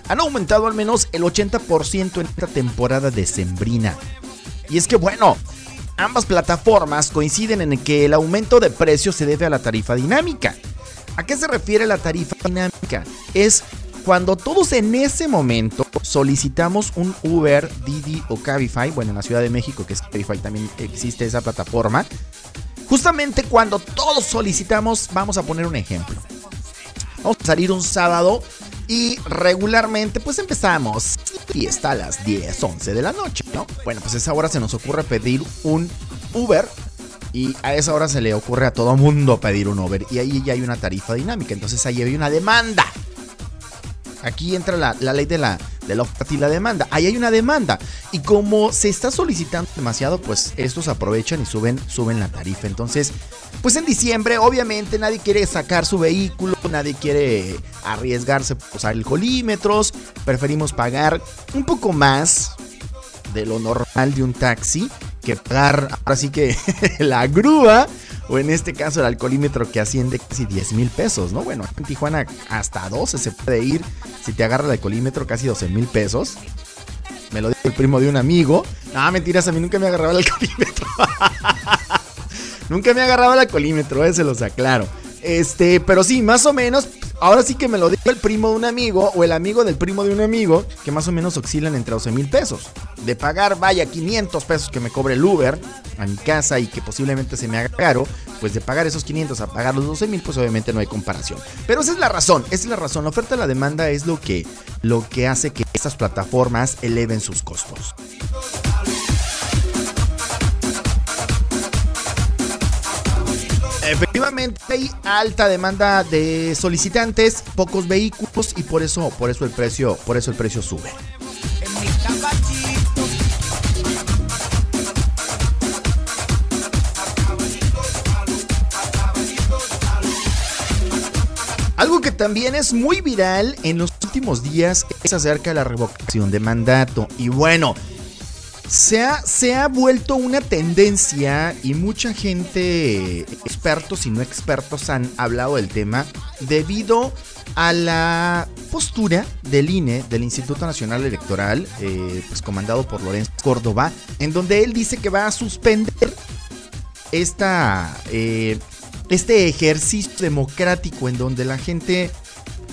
han aumentado al menos el 80% en esta temporada de Sembrina. Y es que bueno, ambas plataformas coinciden en que el aumento de precios se debe a la tarifa dinámica. ¿A qué se refiere la tarifa dinámica? Es cuando todos en ese momento solicitamos un Uber, Didi o Cabify, bueno, en la Ciudad de México, que es Cabify, también existe esa plataforma. Justamente cuando todos solicitamos, vamos a poner un ejemplo. Vamos a salir un sábado y regularmente pues empezamos fiesta a las 10, 11 de la noche, ¿no? Bueno, pues a esa hora se nos ocurre pedir un Uber y a esa hora se le ocurre a todo mundo pedir un Uber y ahí ya hay una tarifa dinámica, entonces ahí hay una demanda. Aquí entra la, la, ley de la, de oferta y la demanda. Ahí hay una demanda. Y como se está solicitando demasiado, pues estos aprovechan y suben, suben la tarifa. Entonces, pues en diciembre, obviamente, nadie quiere sacar su vehículo, nadie quiere arriesgarse por usar alcoholímetros. Preferimos pagar un poco más de lo normal de un taxi que pagar ahora sí que la grúa o en este caso el alcoholímetro que asciende casi 10 mil pesos, ¿no? Bueno, en Tijuana hasta 12 se puede ir si te agarra el alcoholímetro casi 12 mil pesos. Me lo dijo el primo de un amigo. No, mentiras, a mí nunca me agarraba el alcoholímetro. nunca me agarraba el alcoholímetro, ese los aclaro. Este, pero sí, más o menos, ahora sí que me lo dijo el primo de un amigo o el amigo del primo de un amigo, que más o menos oscilan entre 12 mil pesos. De pagar, vaya, 500 pesos que me cobre el Uber a mi casa y que posiblemente se me haga caro, pues de pagar esos 500 a pagar los 12 mil, pues obviamente no hay comparación. Pero esa es la razón, esa es la razón. La oferta y la demanda es lo que, lo que hace que estas plataformas eleven sus costos. Efectivamente hay alta demanda de solicitantes, pocos vehículos y por eso, por eso el precio, por eso el precio sube. Algo que también es muy viral en los últimos días es acerca de la revocación de mandato. Y bueno, se ha, se ha, vuelto una tendencia y mucha gente, expertos y no expertos, han hablado del tema debido a la postura del INE, del Instituto Nacional Electoral, eh, pues comandado por Lorenzo Córdoba, en donde él dice que va a suspender esta, eh, este ejercicio democrático en donde la gente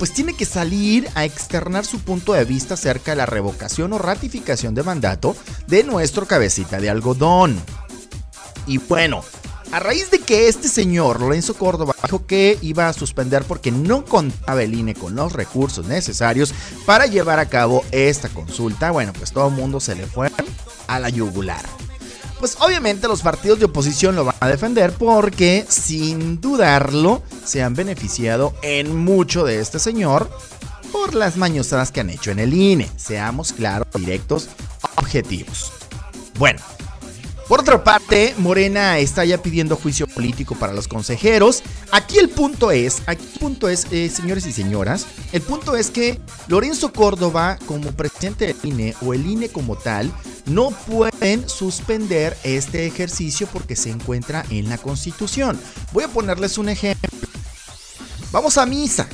pues tiene que salir a externar su punto de vista acerca de la revocación o ratificación de mandato de nuestro cabecita de algodón. Y bueno, a raíz de que este señor, Lorenzo Córdoba, dijo que iba a suspender porque no contaba el INE con los recursos necesarios para llevar a cabo esta consulta, bueno, pues todo el mundo se le fue a la yugular pues obviamente los partidos de oposición lo van a defender porque sin dudarlo se han beneficiado en mucho de este señor por las mañosadas que han hecho en el INE. Seamos claros, directos, objetivos. Bueno, Por otra parte, Morena está ya pidiendo juicio político para los consejeros. Aquí el punto es, aquí el punto es, eh, señores y señoras, el punto es que Lorenzo Córdoba, como presidente del INE o el INE como tal, no pueden suspender este ejercicio porque se encuentra en la Constitución. Voy a ponerles un ejemplo. Vamos a misa.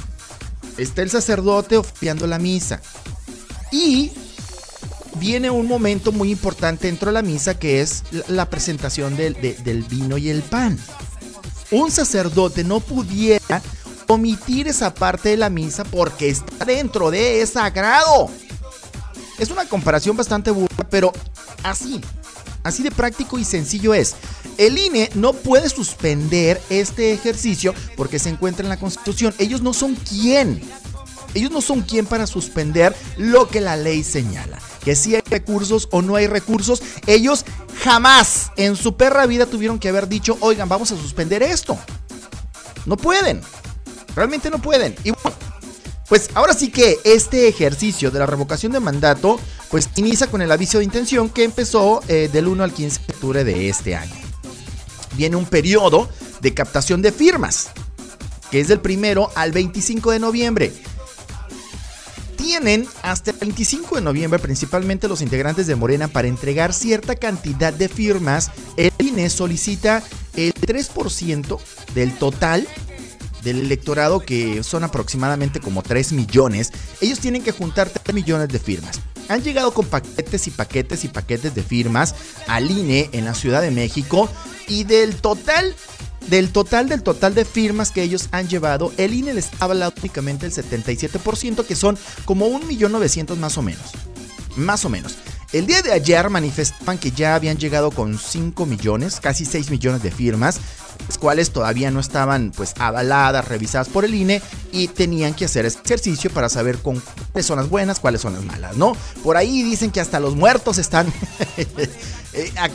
Está el sacerdote oficiando la misa. Y viene un momento muy importante dentro de la misa que es la presentación del, vino y el pan. Un sacerdote no pudiera omitir esa parte de la misa porque está dentro de es sagrado. Es una comparación bastante burda, pero así, así de práctico y sencillo es. El INE no puede suspender este ejercicio porque se encuentra en la Constitución. Ellos no son quien. Ellos no son quien para suspender lo que la ley señala que si hay recursos o no hay recursos, ellos jamás en su perra vida tuvieron que haber dicho, oigan, vamos a suspender esto. No pueden. Realmente no pueden. Y bueno, pues ahora sí que este ejercicio de la revocación de mandato, pues inicia con el aviso de intención que empezó eh, del 1 al 15 de octubre de este año. Viene un periodo de captación de firmas, que es del primero al 25 de noviembre tienen hasta el 25 de noviembre, principalmente los integrantes de Morena, para entregar cierta cantidad de firmas. El INE solicita el 3% del total del electorado, que son aproximadamente como 3 millones. Ellos tienen que juntar 3 millones de firmas. Han llegado con paquetes y paquetes y paquetes de firmas al INE en la Ciudad de México y del total del total del total de firmas que ellos han llevado, el INE les ha hablado únicamente el 77%, que son como 1.900.000 más o menos. Más o menos. El día de ayer manifestaban que ya habían llegado con 5 millones, casi 6 millones de firmas, las cuales todavía no estaban pues avaladas, revisadas por el INE y tenían que hacer ejercicio para saber con cuáles son las buenas, cuáles son las malas, ¿no? Por ahí dicen que hasta los muertos están, eh,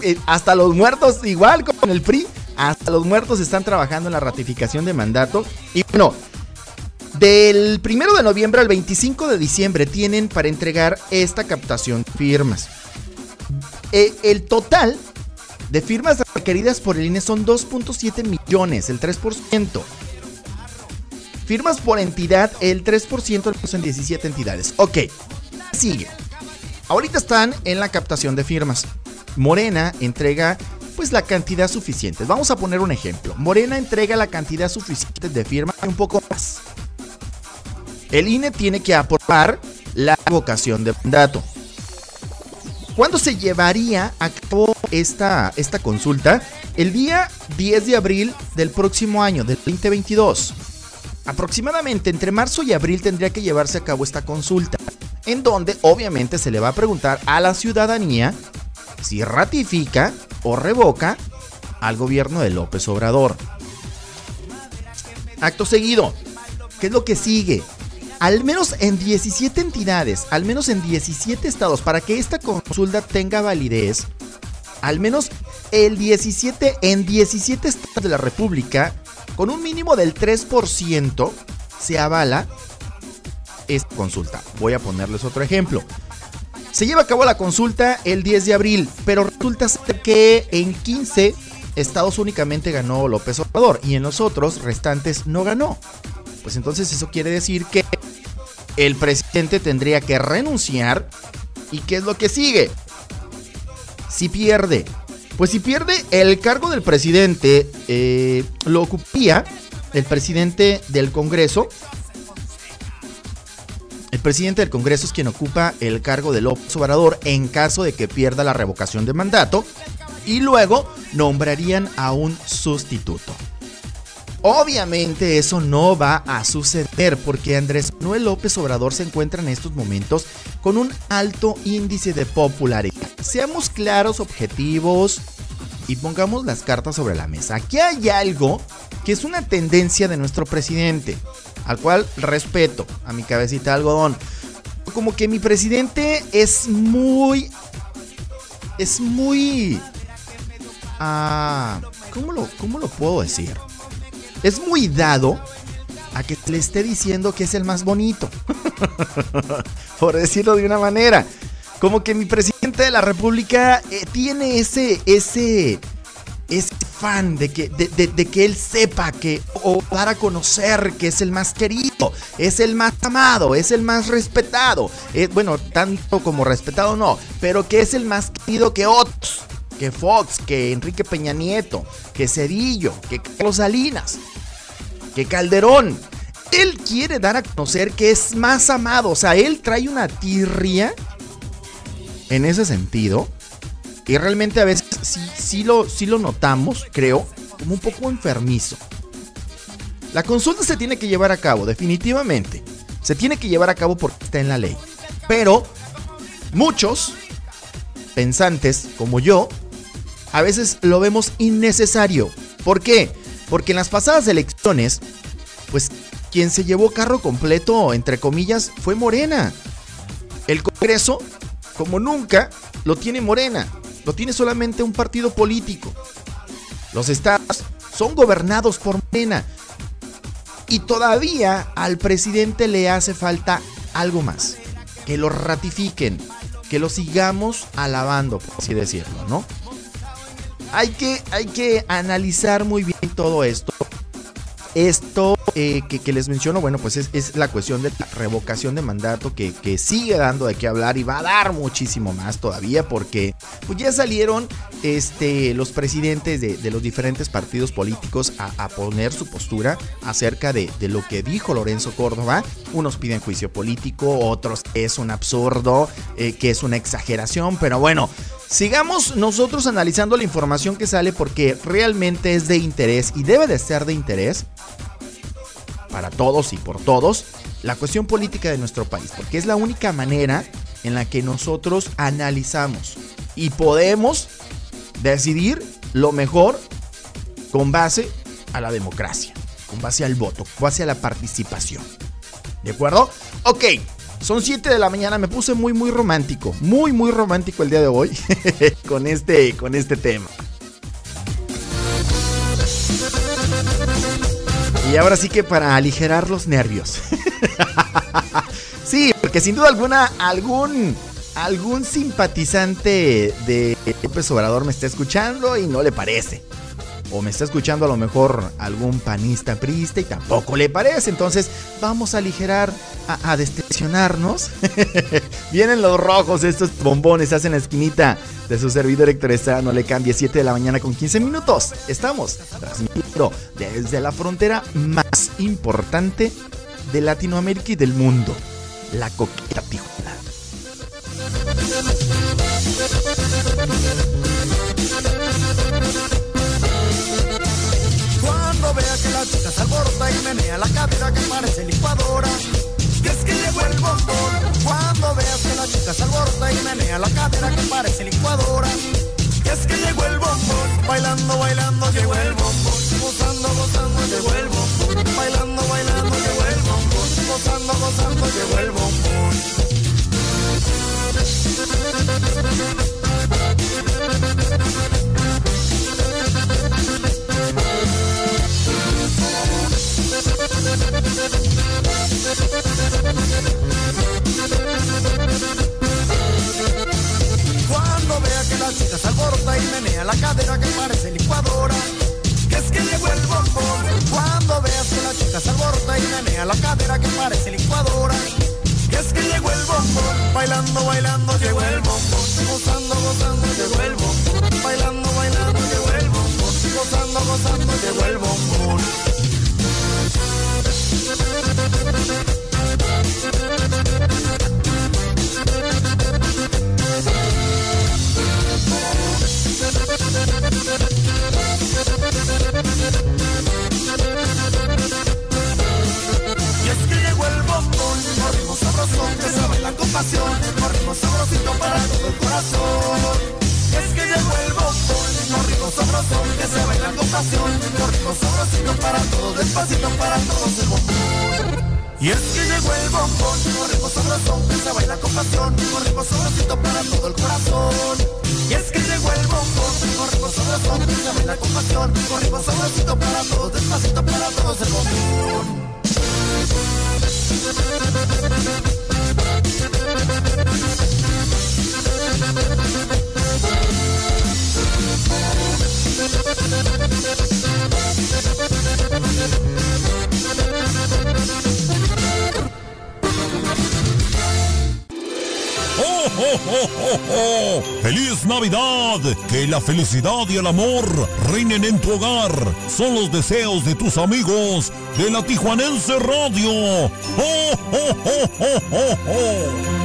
eh, hasta los muertos igual con el PRI hasta los muertos están trabajando en la ratificación de mandato. Y bueno, del 1 de noviembre al 25 de diciembre tienen para entregar esta captación de firmas. E, el total de firmas requeridas por el INE son 2.7 millones, el 3%. Firmas por entidad, el 3% son 17 entidades. Ok, sigue. Ahorita están en la captación de firmas. Morena entrega pues la cantidad suficiente. Vamos a poner un ejemplo. Morena entrega la cantidad suficiente de firmas y un poco más. El INE tiene que aprobar la vocación de mandato. ¿Cuándo se llevaría a cabo esta, esta consulta? El día 10 de abril del próximo año, del 2022. Aproximadamente entre marzo y abril tendría que llevarse a cabo esta consulta, en donde obviamente se le va a preguntar a la ciudadanía si ratifica o revoca al gobierno de López Obrador. Acto seguido, ¿qué es lo que sigue? Al menos en 17 entidades, al menos en 17 estados, para que esta consulta tenga validez, al menos el 17 en 17 estados de la República, con un mínimo del 3%, se avala esta consulta. Voy a ponerles otro ejemplo. Se lleva a cabo la consulta el 10 de abril, pero resulta ser que en 15 estados únicamente ganó López Obrador y en los otros restantes no ganó. Pues entonces eso quiere decir que el presidente tendría que renunciar. ¿Y qué es lo que sigue? Si pierde. Pues si pierde el cargo del presidente, eh, lo ocuparía el presidente del Congreso, el presidente del Congreso es quien ocupa el cargo de López Obrador en caso de que pierda la revocación de mandato y luego nombrarían a un sustituto. Obviamente eso no va a suceder porque Andrés Manuel López Obrador se encuentra en estos momentos con un alto índice de popularidad. Seamos claros, objetivos y pongamos las cartas sobre la mesa. Aquí hay algo que es una tendencia de nuestro presidente al cual respeto a mi cabecita de algodón. Como que mi presidente es muy... Es muy... Ah, ¿cómo, lo, ¿Cómo lo puedo decir? Es muy dado a que le esté diciendo que es el más bonito. Por decirlo de una manera. Como que mi presidente de la República eh, tiene ese, ese, ese fan de que, de, que él sepa que, o dar a conocer que es el más querido, es el más amado, es el más respetado. Eh, bueno, tanto como respetado no, pero que es el más querido que otros, que Fox, que Enrique Peña Nieto, que Cedillo, que Carlos Salinas, que Calderón. Él quiere dar a conocer que es más amado, o sea, él trae una tirria en ese sentido. Y realmente a veces sí, lo, sí lo notamos, creo, como un poco enfermizo. La consulta se tiene que llevar a cabo, definitivamente. Se tiene que llevar a cabo porque está en la ley. Pero muchos pensantes, como yo, a veces lo vemos innecesario. ¿Por qué? Porque en las pasadas elecciones, pues quien se llevó carro completo, entre comillas, fue Morena. El Congreso, como nunca, lo tiene Morena. Lo tiene solamente un partido político. Los estados son gobernados por Morena. Y todavía al presidente le hace falta algo más. Que lo ratifiquen. Que lo sigamos alabando, por así decirlo, ¿no? Hay que, hay que analizar muy bien todo esto. Esto eh, que, les menciono, bueno, pues es, la cuestión de la revocación de mandato que, sigue dando de qué hablar y va a dar muchísimo más todavía porque pues ya salieron este, los presidentes de, los diferentes partidos políticos a, poner su postura acerca de, lo que dijo Lorenzo Córdoba. Unos piden juicio político, otros es un absurdo, eh, que es una exageración, pero bueno, sigamos nosotros analizando la información que sale porque realmente es de interés y debe de ser de interés para todos y por todos la cuestión política de nuestro país, porque es la única manera en la que nosotros analizamos y podemos decidir lo mejor con base a la democracia, con base al voto, con base a la participación. ¿De acuerdo? Ok, son 7 de la mañana, me puse muy muy romántico, muy muy romántico el día de hoy con este con este tema. Y ahora sí que para aligerar los nervios. sí, porque sin duda alguna algún algún simpatizante de López Obrador me está escuchando y no le parece. O me está escuchando a lo mejor algún panista priista y tampoco le parece. Entonces vamos a aligerar, a, a. Vienen los rojos, estos bombones, hacen la esquinita de su servidor Héctor Estrada. No le cambie 7 de la mañana con 15 minutos. Estamos transmitiendo desde la frontera más importante de Latinoamérica y del mundo. La coqueta Tijuana. Y menea la cadera que parece licuadora. Y es que llegó el bombón. Cuando veas que la chica se alborota y menea la cadera que parece licuadora. Y es que llegó el bombón. Bailando, bailando, llegó el bombón. Gozando, gozando, llegó el bombón. Bailando, bailando, llegó el bombón. Gozando, gozando, llegó el bombón. Chica se alborota y menea la cadera que parece licuadora. Que es que llegó el bombón. Cuando veas que la chica se alborota y menea la cadera que parece licuadora. Que es que llegó el bombón. Bailando, bailando, llegó el bombón. Gozando, gozando, llegó el bombón. Bailando, bailando, llegó el bombón. Gozando, gozando, llegó el bombón. Un ritmo sabrosito para todo el corazón. Es que llegó el bombón, un ritmo sabrosón que se baila con pasión, ritmo sabrosito para todos, despacito para todos el bombón. Y es que llegó el bombón, ritmo sabrosón que se baila con pasión, ritmo sabrosito para todo el corazón. Y es que llegó el bombón, ritmo sabrosón que se baila con pasión, ritmo sabrosito para todos, despacito para todos el bombón. ¡Oh oh, oh, oh, oh, ¡Feliz Navidad! Que la felicidad y el amor reinen en tu hogar. Son los deseos de tus amigos de la Tijuanense Radio. ¡Oh, oh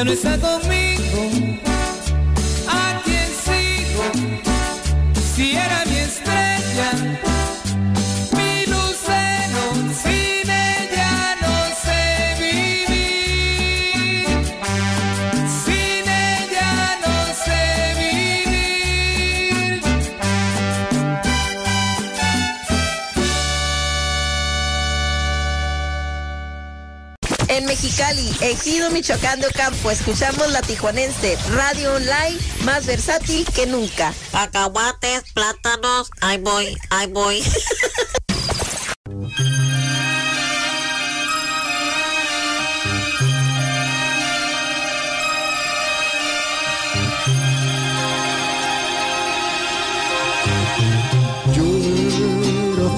ya no está conmigo. Ejido Michoacán de Ocampo, escuchamos la Tijuanense, radio online más versátil que nunca. Acahuates, plátanos, ahí voy, ahí voy.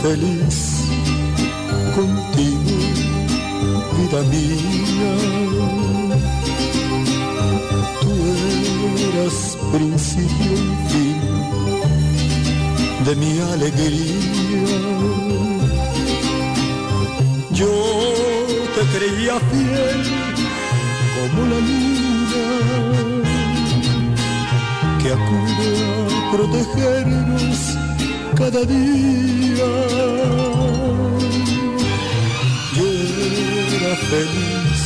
feliz contigo, vida mía. principio y fin de mi alegría. Yo te creía fiel como la luna que acude a protegernos cada día. Yo era feliz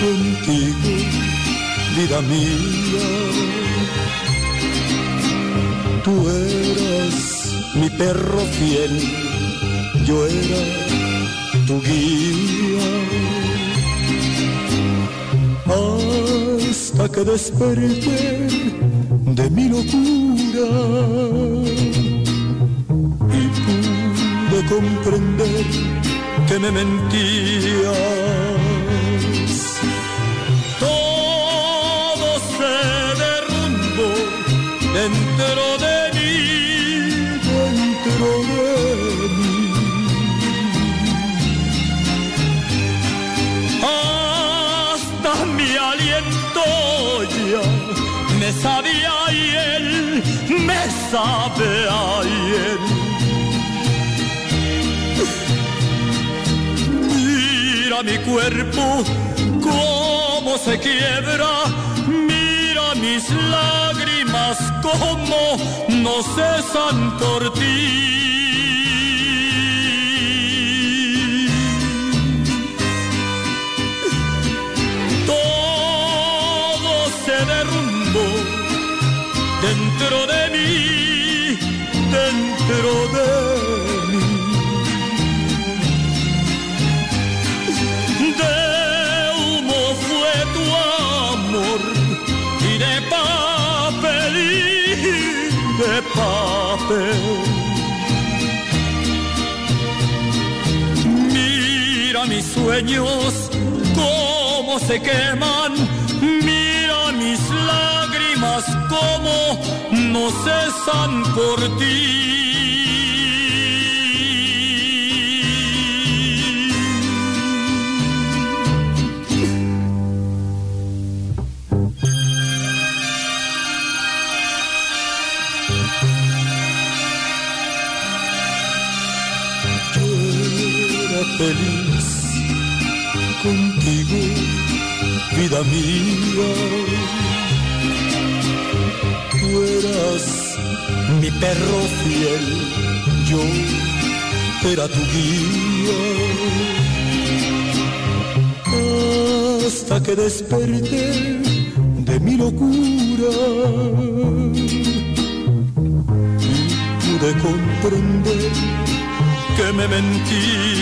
contigo vida mía. Tú eras mi perro fiel, yo era tu guía. Hasta que desperté de mi locura y pude comprender que me mentías. Dentro de mí, dentro de mí. Hasta mi aliento ya me sabía y él me sabe a él. Mira mi cuerpo cómo se quiebra, mira mis cómo no cesan por ti. Sueños cómo se queman, mira mis lágrimas cómo no cesan por ti. Mía. Tú eras mi perro fiel, yo era tu guía. Hasta que desperté de mi locura y pude comprender que me mentías.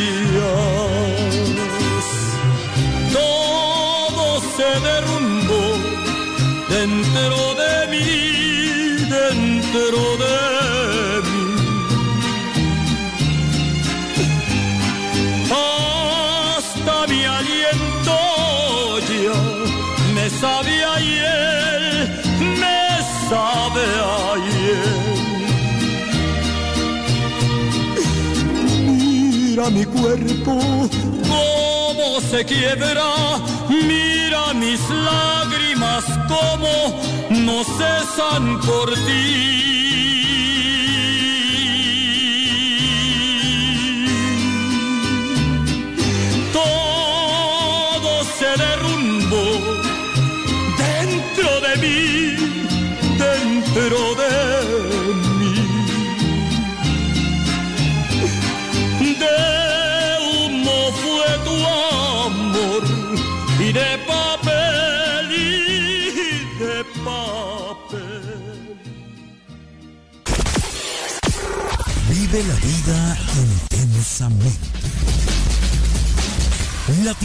Se derrumbó dentro de mí, dentro de mí. Hasta mi aliento ya me sabe ayer, me sabe ayer. Mira mi cuerpo, cómo se quiebra. Mira mis lágrimas, cómo no cesan por ti.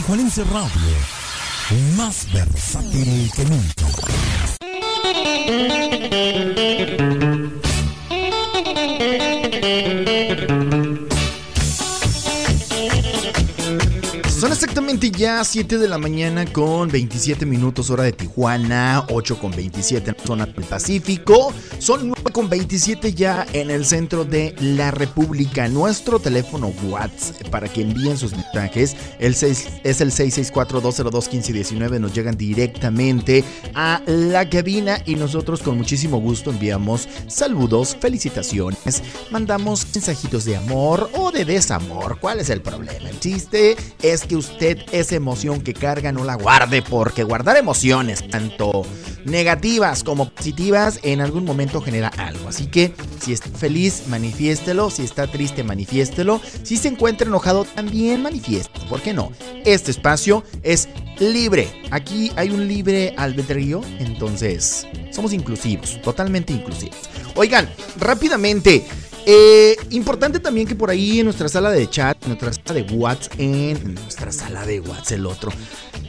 Tijuanense Radio, más versátil que nunca. Son exactamente ya 7 de la mañana con 27 minutos hora de Tijuana, 8 con 27 en zona del Pacífico, son 9 con 27 ya en el centro de la República. Nuestro teléfono WhatsApp para que envíen sus mensajes el 6, es el 664-202-1519, nos llegan directamente a la cabina y nosotros con muchísimo gusto enviamos saludos, felicitaciones, mandamos mensajitos de amor o de desamor. ¿Cuál es el problema? El chiste es que usted esa emoción que carga no la guarde porque guardar emociones tanto negativas como positivas en algún momento genera algo. Así que Si está feliz, manifiéstelo. Si está triste, manifiéstelo. Si se encuentra enojado, también manifiéstelo. ¿Por qué no? Este espacio es libre. Aquí hay un libre albedrío. Entonces, somos inclusivos. Totalmente inclusivos. Oigan, rápidamente. Eh, importante también que por ahí en nuestra sala de chat, en nuestra sala de WhatsApp, en nuestra sala de WhatsApp, el otro,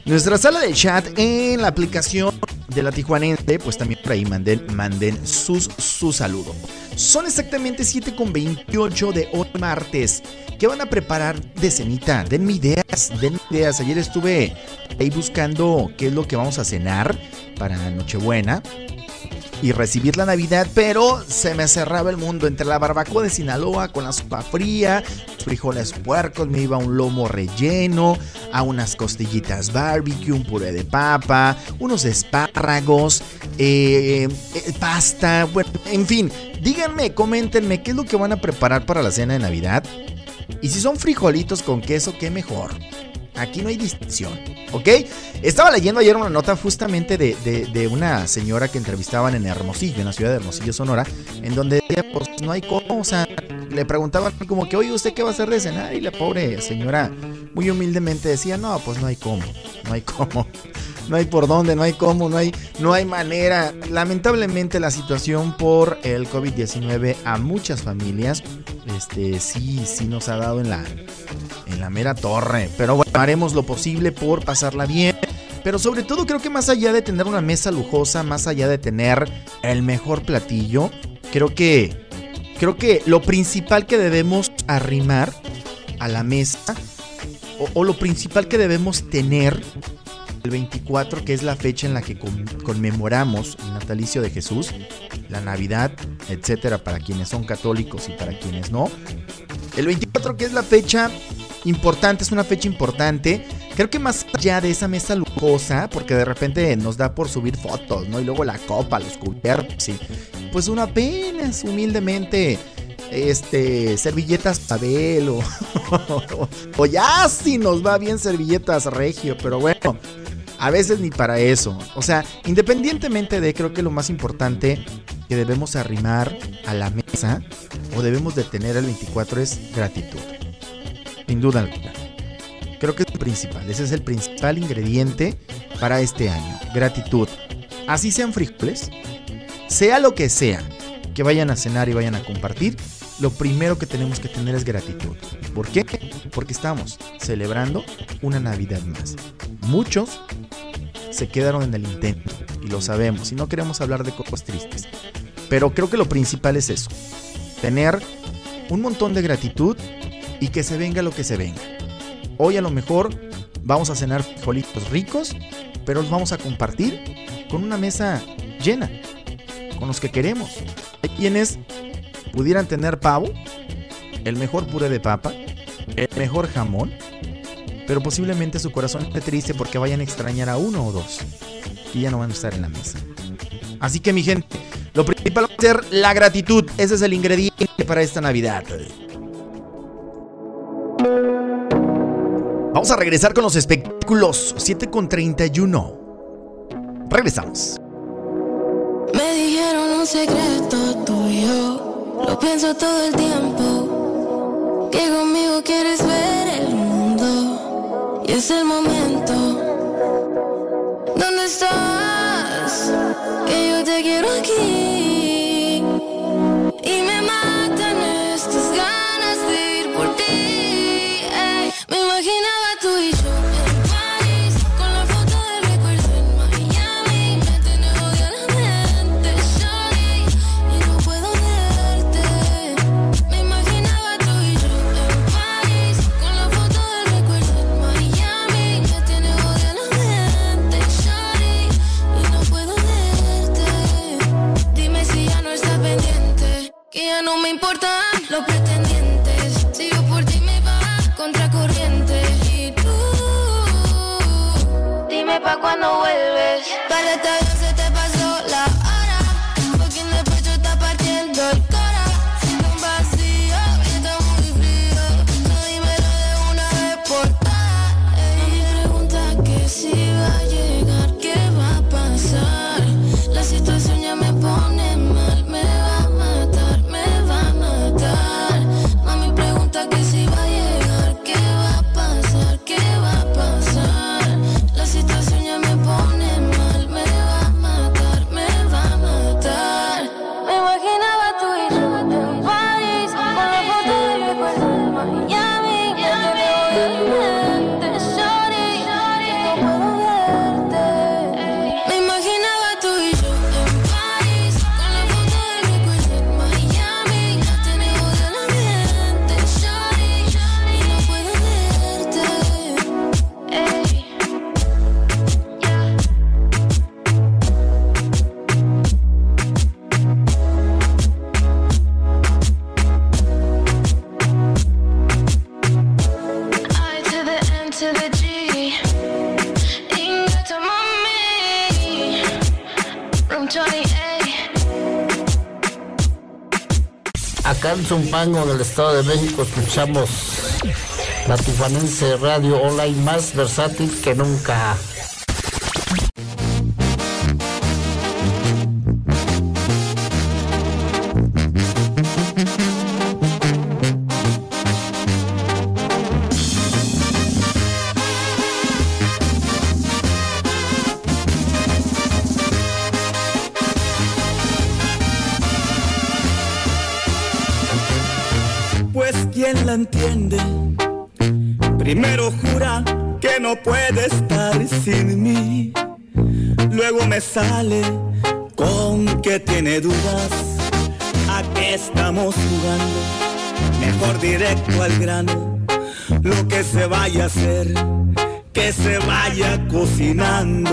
nuestra sala de chat en la aplicación de la Tijuanense, pues también por ahí manden, manden sus, su saludo. Son exactamente 7.28 de hoy martes. ¿Qué van a preparar de cenita? Denme ideas, denme ideas. Ayer estuve ahí buscando qué es lo que vamos a cenar para Nochebuena y recibir la Navidad, pero se me cerraba el mundo entre la barbacoa de Sinaloa con la sopa fría, frijoles puercos, me iba un lomo relleno, a unas costillitas barbecue, un puré de papa, unos espárragos, eh, eh, pasta, bueno, en fin, díganme, coméntenme qué es lo que van a preparar para la cena de Navidad. Y si son frijolitos con queso, qué mejor. Aquí no hay distinción, ¿ok? Estaba leyendo ayer una nota justamente de, de, una señora que entrevistaban en Hermosillo, en la ciudad de Hermosillo, Sonora, en donde pues no hay sea, le preguntaban como que, oye, ¿usted qué va a hacer de cenar? Y la pobre señora muy humildemente decía, no, pues no hay cómo, no hay cómo. No hay por dónde, no hay cómo, no hay, no hay manera. Lamentablemente la situación por el COVID-19 a muchas familias, este, sí, sí nos ha dado en la, en la mera torre. Pero bueno, haremos lo posible por pasarla bien. Pero sobre todo creo que más allá de tener una mesa lujosa, más allá de tener el mejor platillo, creo que creo que lo principal que debemos arrimar a la mesa o, o lo principal que debemos tener el 24, que es la fecha en la que conmemoramos el natalicio de Jesús, la Navidad, etcétera, para quienes son católicos y para quienes no. El 24, que es la fecha importante, es una fecha importante. Creo que más allá de esa mesa lujosa, porque de repente nos da por subir fotos, ¿no? Y luego la copa, los cubiertos, y pues uno apenas humildemente este, servilletas o, o, ya si nos va bien servilletas Regio, pero bueno, a veces ni para eso. O sea, independientemente de, creo que lo más importante que debemos arrimar a la mesa o debemos de tener el 24 es gratitud. Sin duda alguna. Creo que es el principal, ese es el principal ingrediente para este año. Gratitud. Así sean frijoles, sea lo que sea que vayan a cenar y vayan a compartir, lo primero que tenemos que tener es gratitud. ¿Por qué? Porque estamos celebrando una Navidad más. Muchos se quedaron en el intento y lo sabemos y no queremos hablar de cosas tristes. Pero creo que lo principal es eso. Tener un montón de gratitud y que se venga lo que se venga. Hoy a lo mejor vamos a cenar frijolitos ricos, pero los vamos a compartir con una mesa llena, con los que queremos. Hay quienes pudieran tener pavo, el mejor puré de papa, el mejor jamón, pero posiblemente su corazón esté triste porque vayan a extrañar a uno o dos y ya no van a estar en la mesa. Así que mi gente, lo principal va a ser la gratitud, ese es el ingrediente para esta Navidad. Vamos a regresar con los espectáculos 7 con 31. Regresamos. Me dijeron un secreto tuyo, lo pienso todo el tiempo, que conmigo quieres ver el mundo y es el momento. ¿Dónde estás? Que yo te quiero aquí pa' cuando vuelves. Huamango del Estado de México escuchamos la Tufanense Radio Online más versátil que nunca. sale con que tiene dudas. ¿A qué estamos jugando? Mejor directo al grano. Lo que se vaya a hacer, que se vaya cocinando.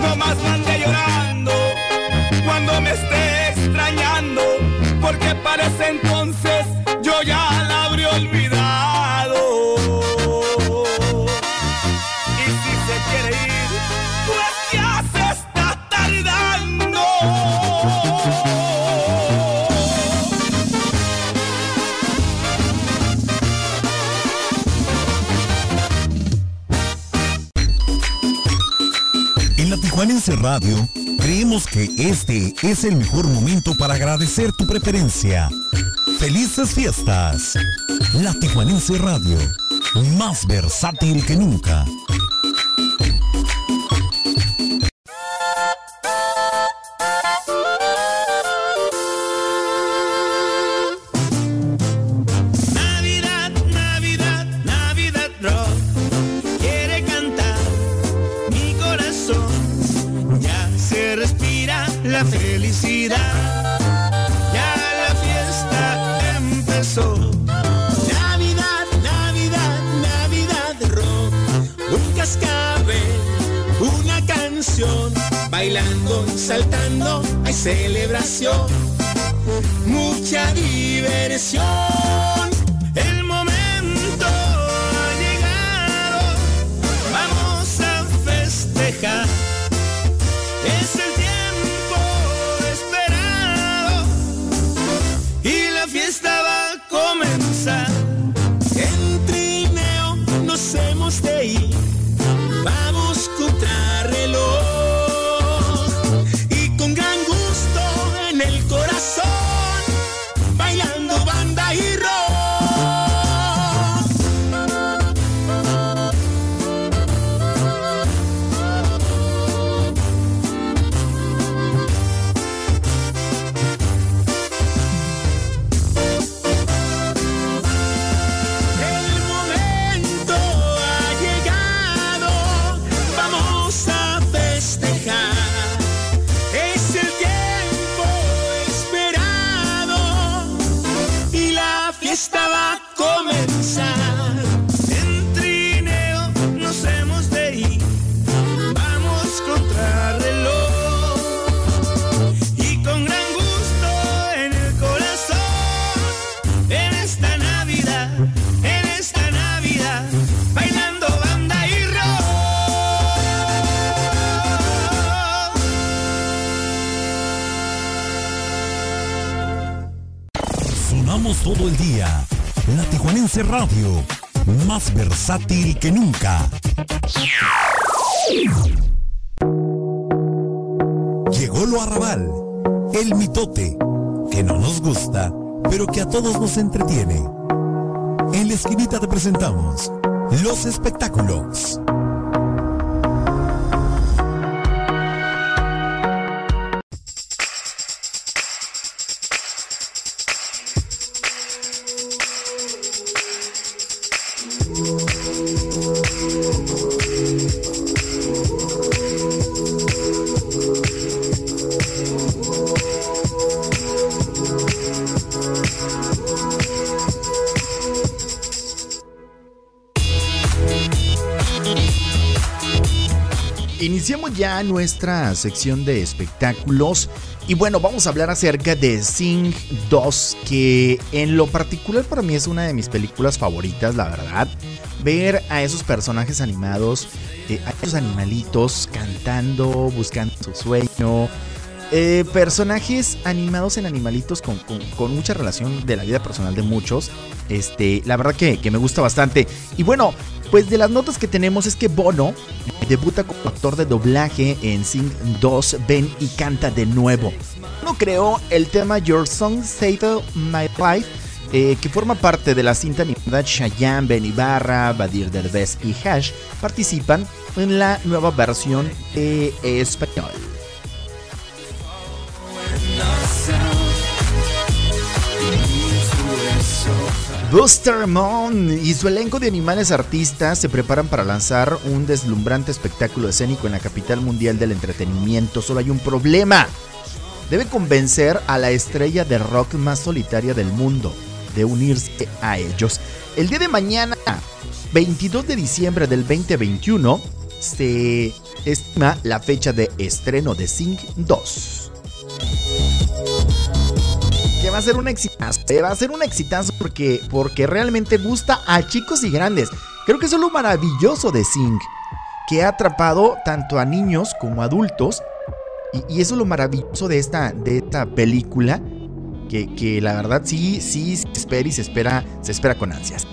tengo más man de llorar. Creemos que este es el mejor momento para agradecer tu preferencia. Felices fiestas. La Tijuanense Radio, más versátil que nunca. Radio, más versátil que nunca. Llegó lo arrabal, el mitote, que no nos gusta, pero que a todos nos entretiene. En la esquinita te presentamos los espectáculos. Nuestra sección de espectáculos y bueno, vamos a hablar acerca de Sing 2, que en lo particular para mí es una de mis películas favoritas, la verdad. Ver a esos personajes animados, eh, a esos animalitos cantando, buscando su sueño. eh, personajes animados en animalitos con, con- con mucha relación de la vida personal de muchos. Este, la verdad que, que me gusta bastante. Y bueno, pues de las notas que tenemos es que Bono debuta como actor de doblaje en Sing 2, ven y canta de nuevo. Bono creó el tema Your Song Saved My Life, eh, que forma parte de la cinta animada Cheyenne, Ben Ibarra, Badir Derbez y Hash participan en la nueva versión de español. Buster Moon y su elenco de animales artistas se preparan para lanzar un deslumbrante espectáculo escénico en la capital mundial del entretenimiento. Solo hay un problema. Debe convencer a la estrella de rock más solitaria del mundo de unirse a ellos. El día de mañana, 22 de diciembre del 2021, se estima la fecha de estreno de Sing 2 que va a ser un exitazo. eh, Va a ser un exitazo porque, porque realmente gusta a chicos y grandes. Creo que eso es lo maravilloso de Sing, que ha atrapado tanto a niños como a adultos. Y, eso es lo maravilloso de esta, de esta película, que, que la verdad sí, sí se espera y se espera, se espera con ansias.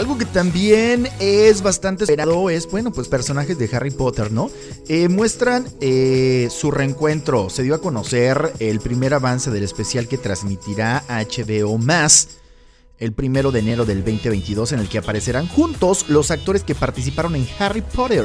Algo que también es bastante esperado es, bueno, pues personajes de Harry Potter, ¿no? Eh, muestran eh, su reencuentro. Se dio a conocer el primer avance del especial que transmitirá HBO más el primero de enero del 2022 en el que aparecerán juntos los actores que participaron en Harry Potter.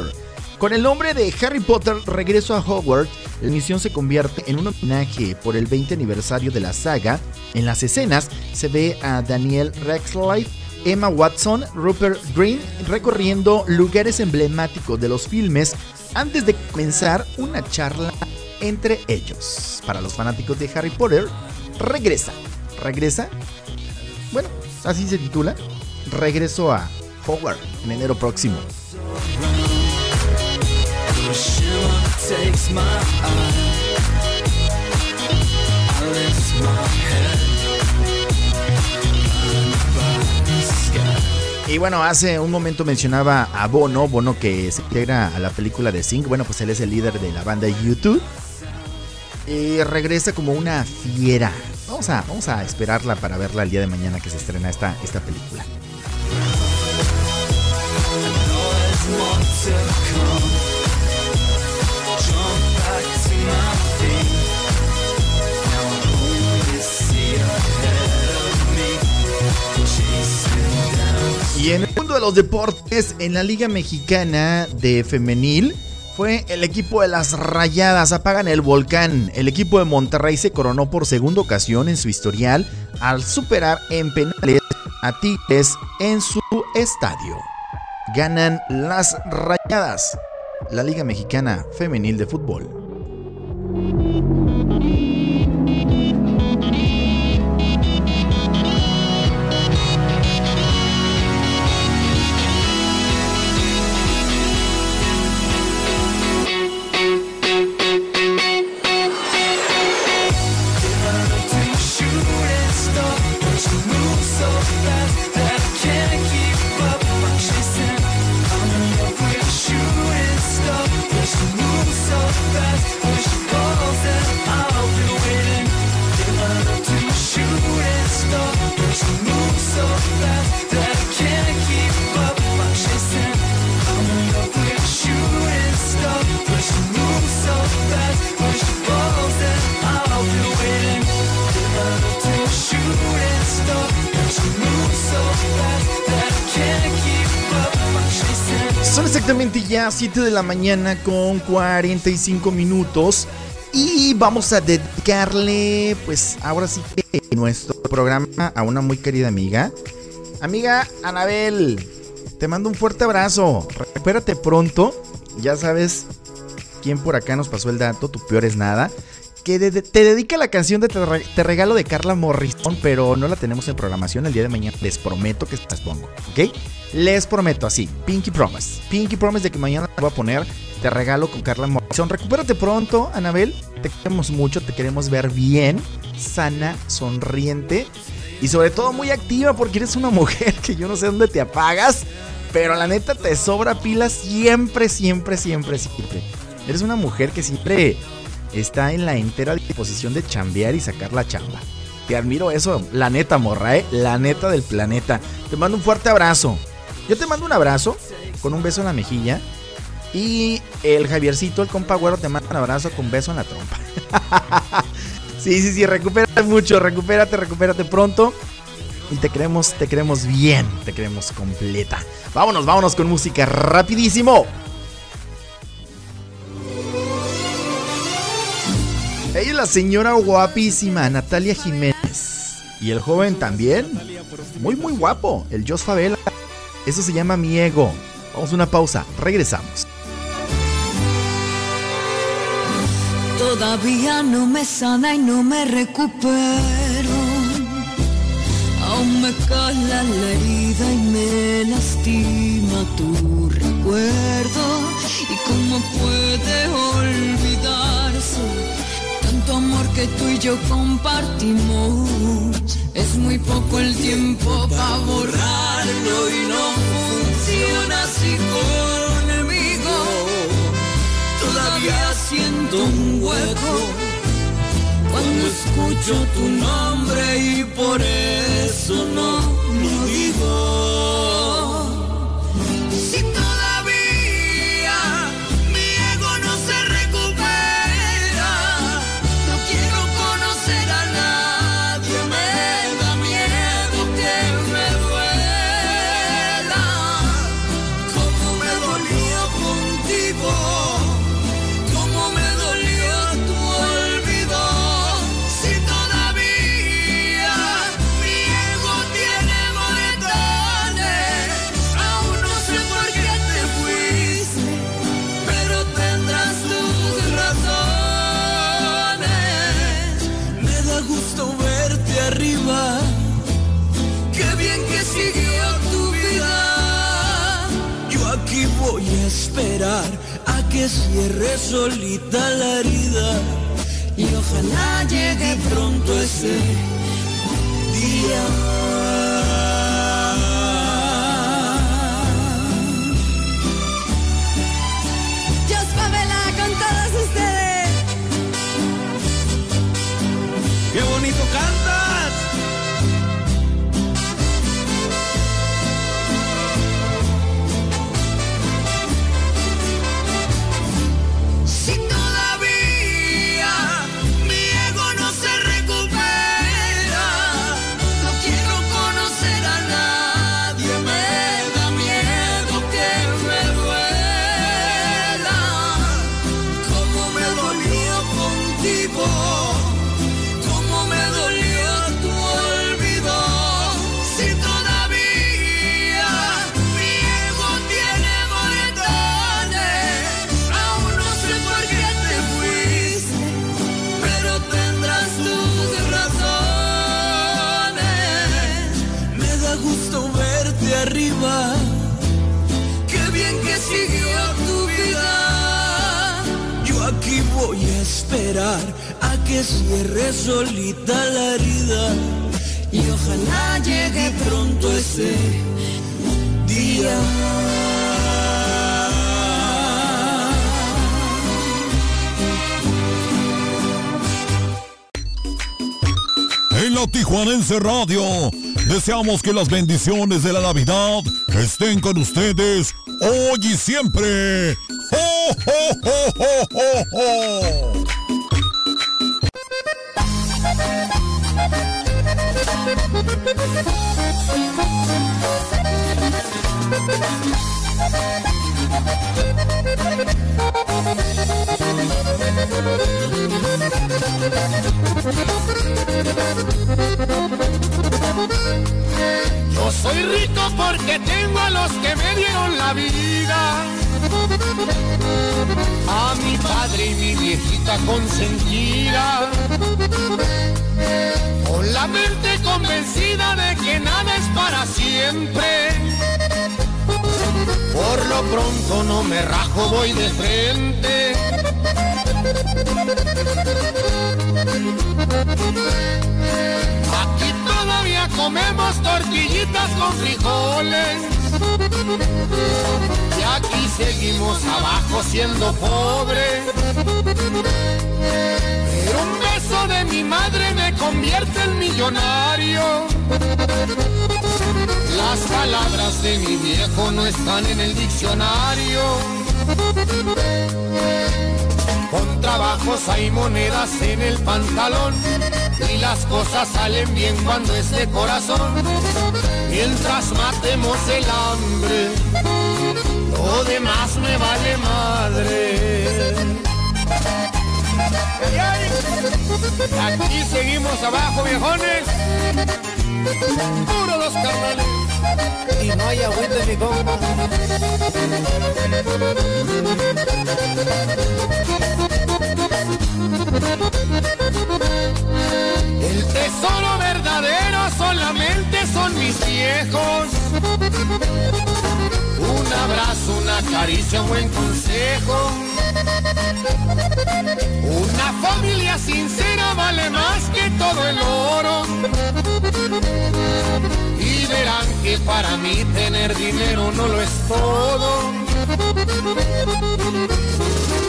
Con el nombre de Harry Potter Regreso a Hogwarts, la emisión se convierte en un homenaje por el 20 aniversario de la saga. En las escenas se ve a Daniel Radcliffe, Emma Watson, Rupert Green recorriendo lugares emblemáticos de los filmes antes de comenzar una charla entre ellos. Para los fanáticos de Harry Potter, regresa. ¿Regresa? Bueno, así se titula. Regreso a Hogwarts en enero próximo. Y bueno, hace un momento mencionaba a Bono, Bono que se integra a la película de Sing. Bueno, pues él es el líder de la banda YouTube. Y regresa como una fiera. Vamos a, vamos a esperarla para verla el día de mañana que se estrena esta, esta película. Y en el mundo de los deportes, en la Liga Mexicana de Femenil, fue el equipo de las Rayadas. Apagan el volcán. El equipo de Monterrey se coronó por segunda ocasión en su historial al superar en penales a Tigres en su estadio. Ganan las Rayadas. La Liga Mexicana Femenil de Fútbol. Exactamente ya 7 de la mañana con 45 minutos. Y vamos a dedicarle, pues ahora sí que nuestro programa a una muy querida amiga. Amiga Anabel, te mando un fuerte abrazo. Recupérate pronto. Ya sabes quién por acá nos pasó el dato, tu peor es nada. Que de- te dedica la canción de te, Te regalo de Carla Morrison, pero no la tenemos en programación el día de mañana. Les prometo que las pongo, ¿ok? Les prometo así, Pinky Promise. Pinky Promise de que mañana te voy a poner Te regalo con Carla Morrison. Recupérate pronto, Anabel. Te queremos mucho, te queremos ver bien, sana, sonriente y sobre todo muy activa porque eres una mujer que yo no sé dónde te apagas, pero la neta te sobra pila siempre, siempre, siempre, siempre. Eres una mujer que siempre está en la entera disposición de chambear y sacar la chamba. Te admiro eso, la neta, morra, ¿eh? La neta del planeta. Te mando un fuerte abrazo. Yo te mando un abrazo con un beso en la mejilla. Y el Javiercito, el compa güero, te manda un abrazo con beso en la trompa. sí, sí, sí, recupérate mucho, recupérate, recupérate pronto. Y te queremos, te queremos bien, te queremos completa. Vámonos, vámonos con música rapidísimo. Ella es la señora guapísima Natalia Jiménez. Y el joven también. Muy, muy guapo. El Jos Favela. Eso se llama mi ego. Vamos a una pausa. Regresamos. Todavía no me sana y no me recupero. Aún me cala la herida y me lastima tu recuerdo. ¿Y cómo puede olvidarse tanto amor que tú y yo compartimos? Es muy poco el tiempo para borrarlo y no funciona así conmigo. Todavía siento un hueco cuando escucho tu nombre y por eso no lo digo. Cierre solita la herida. Y ojalá llegue pronto ese día. Cierre solita la herida y ojalá llegue pronto ese día. En la Tijuanense Radio, deseamos que las bendiciones de la Navidad estén con ustedes hoy y siempre. ¡Ho, ho, ho, ho, ho, ho! Yo soy rico porque tengo a los que me dieron la vida. A mi padre y mi viejita consentida. Con la mente convencida de que nada es para siempre. Por lo pronto no me rajo, voy de frente. Aquí todavía comemos tortillitas con frijoles. Y aquí seguimos abajo siendo pobres. Pero beso de mi madre me convierte en millonario. Las palabras de mi viejo no están en el diccionario. Con trabajos hay monedas en el pantalón y las cosas salen bien cuando es de corazón. Mientras matemos el hambre, lo demás me vale madre. Aquí seguimos abajo, viejones. Puro los carnales. Y no hay agüita ni compa. El tesoro verdadero solamente son mis viejos. Un abrazo, una caricia, un buen consejo. Una familia sincera vale más que todo el oro. Y verán que para mí tener dinero no lo es todo.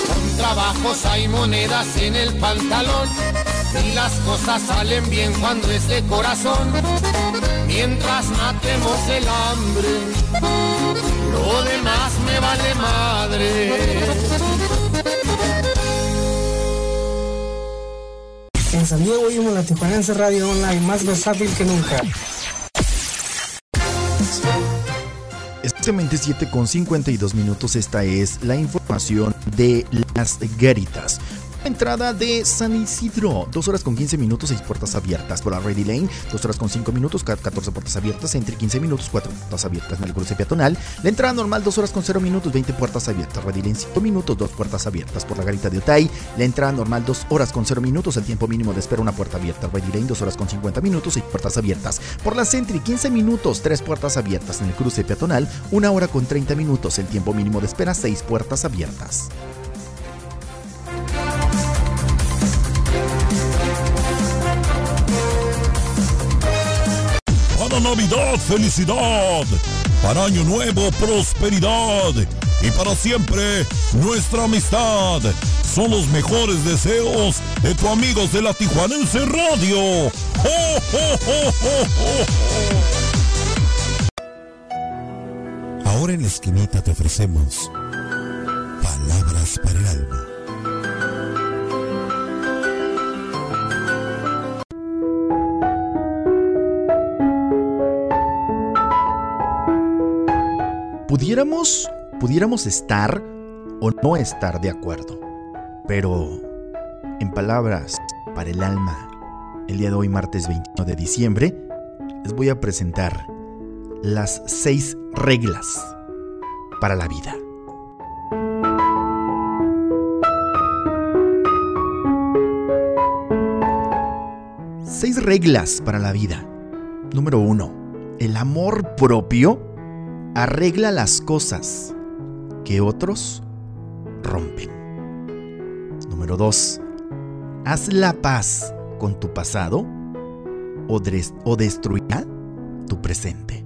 Con trabajos hay monedas en el pantalón y las cosas salen bien cuando es de corazón. Mientras matemos el hambre, lo demás me vale madre. En San Diego oímos la Tijuanense Radio Online, más versátil que nunca. Exactamente 7 con 52 minutos. Esta es la información de las garitas. Entrada de San Isidro, 2 horas con 15 minutos, 6 puertas abiertas. Por la Ready Lane, 2 horas con 5 minutos, 14 puertas abiertas. Entre 15 minutos, 4 puertas abiertas en el cruce peatonal. La entrada normal, 2 horas con 0 minutos, 20 puertas abiertas. Ready Lane, 5 minutos, 2 puertas abiertas. Por la garita de Otay, la entrada normal, 2 horas con 0 minutos, el tiempo mínimo de espera, una puerta abierta. Ready Lane, 2 horas con 50 minutos, 6 puertas abiertas. Por la Sentry, 15 minutos, 3 puertas abiertas. En el cruce peatonal, 1 hora con 30 minutos, el tiempo mínimo de espera, 6 puertas abiertas. Navidad, felicidad. Para Año Nuevo, prosperidad. Y para siempre, nuestra amistad. Son los mejores deseos de tu amigos de la Tijuanense Radio. Ahora en la esquinita te ofrecemos palabras para el alma. Pudiéramos, pudiéramos estar o no estar de acuerdo, pero en palabras para el alma, el día de hoy, martes 21 de diciembre, les voy a presentar las seis reglas para la vida. Seis reglas para la vida. Número uno, el amor propio arregla las cosas que otros rompen. Número 2. Haz la paz con tu pasado o, des- o destruirá tu presente.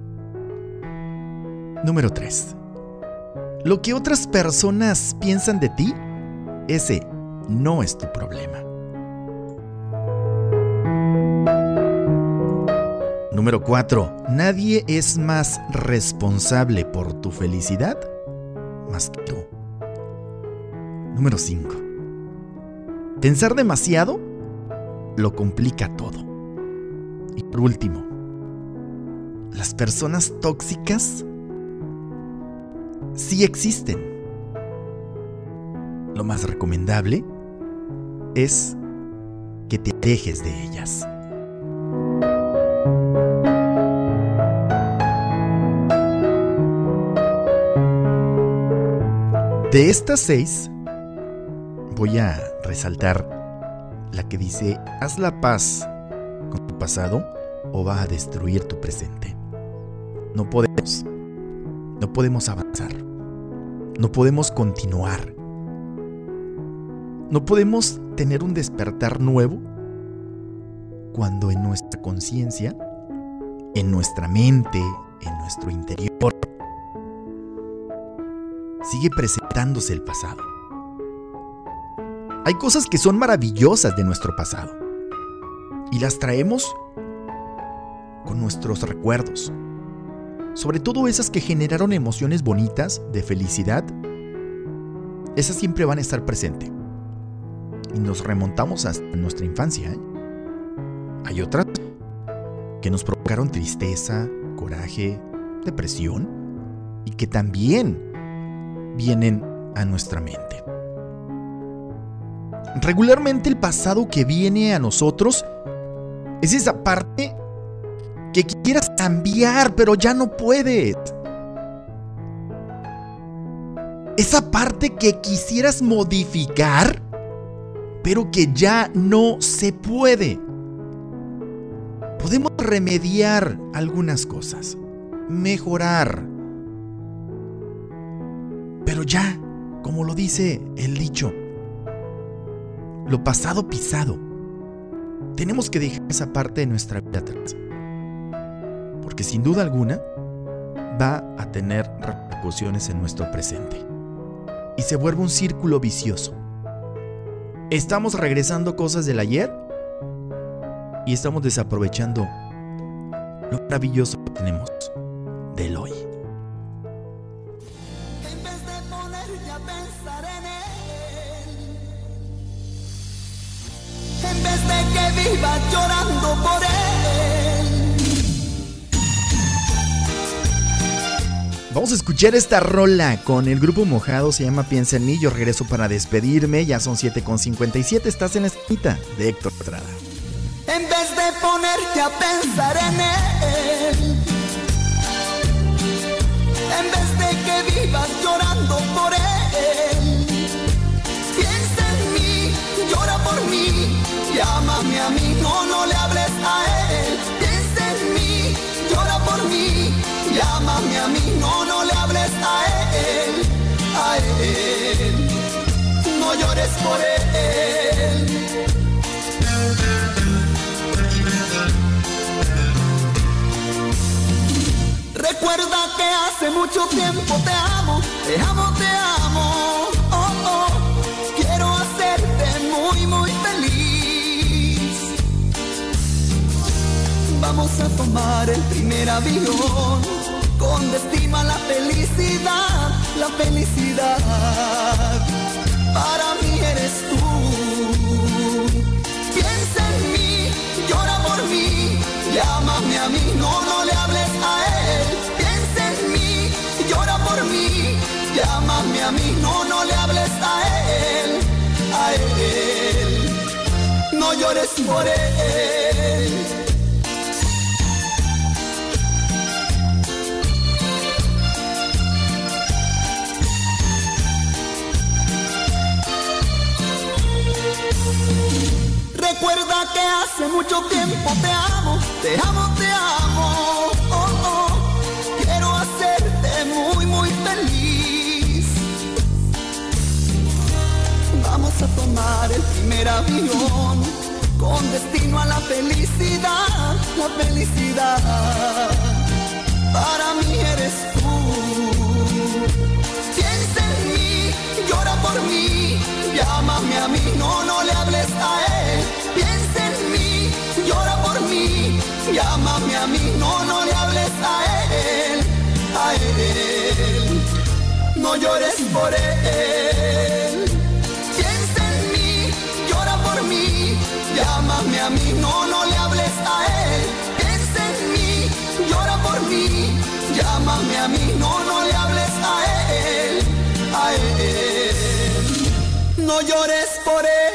Número 3. Lo que otras personas piensan de ti, ese no es tu problema. Número 4. Nadie es más responsable por tu felicidad más que tú. Número 5. Pensar demasiado lo complica todo. Y por último, las personas tóxicas sí existen, lo más recomendable es que te alejes de ellas. De estas seis, voy a resaltar la que dice, haz la paz con tu pasado o va a destruir tu presente. No podemos, no podemos avanzar, no podemos continuar, no podemos tener un despertar nuevo cuando en nuestra conciencia, en nuestra mente, en nuestro interior, sigue presentándose el pasado. Hay cosas que son maravillosas de nuestro pasado y las traemos con nuestros recuerdos. Sobre todo esas que generaron emociones bonitas, de felicidad, esas siempre van a estar presentes. Y nos remontamos hasta nuestra infancia. ¿eh? Hay otras que nos provocaron tristeza, coraje, depresión y que también vienen a nuestra mente. Regularmente el pasado que viene a nosotros es esa parte que quieras cambiar, pero ya no puedes. Esa parte que quisieras modificar, pero que ya no se puede. Podemos remediar algunas cosas, mejorar. Pero ya, como lo dice el dicho, lo pasado pisado. Tenemos que dejar esa parte de nuestra vida atrás. Porque sin duda alguna va a tener repercusiones en nuestro presente. Y se vuelve un círculo vicioso. Estamos regresando cosas del ayer y estamos desaprovechando lo maravilloso que tenemos del hoy. Que viva llorando por él. Vamos a escuchar esta rola con el grupo mojado, se llama Piensa en mí, yo regreso para despedirme, ya son 7.57, estás en la esquina de Héctor Estrada. En vez de ponerte a pensar en él. En vez de que vivas llorando por él. Llámame a mí, no, no le hables a él. Piensa en mí, llora por mí. Llámame a mí, no, no le hables a él. A él. No llores por él. Recuerda que hace mucho tiempo te amo, te amo, te amo. Vamos a tomar el primer avión con destino la felicidad, la felicidad. Para mí eres tú. Piensa en mí, llora por mí, llámame a mí, no, no le hables a él. Piensa en mí, llora por mí, llámame a mí, no, no le hables a él, a él. No llores por él. Recuerda que hace mucho tiempo te amo, te amo, te amo. Oh, oh. Quiero hacerte muy, muy feliz. Vamos a tomar el primer avión con destino a la felicidad, la felicidad. Para mí eres tú. Piensa en mí, llora por mí, llámame a mí, no, no le hables a él. Piensa en mí, llora por mí, llámame a mí, no, no le hables a él, a él. No llores por él. Piensa en mí, llora por mí, llámame a mí, no, no le hables a él. Piensa en mí, llora por mí, llámame a mí, no, no le hables a él, a él. no llores por él.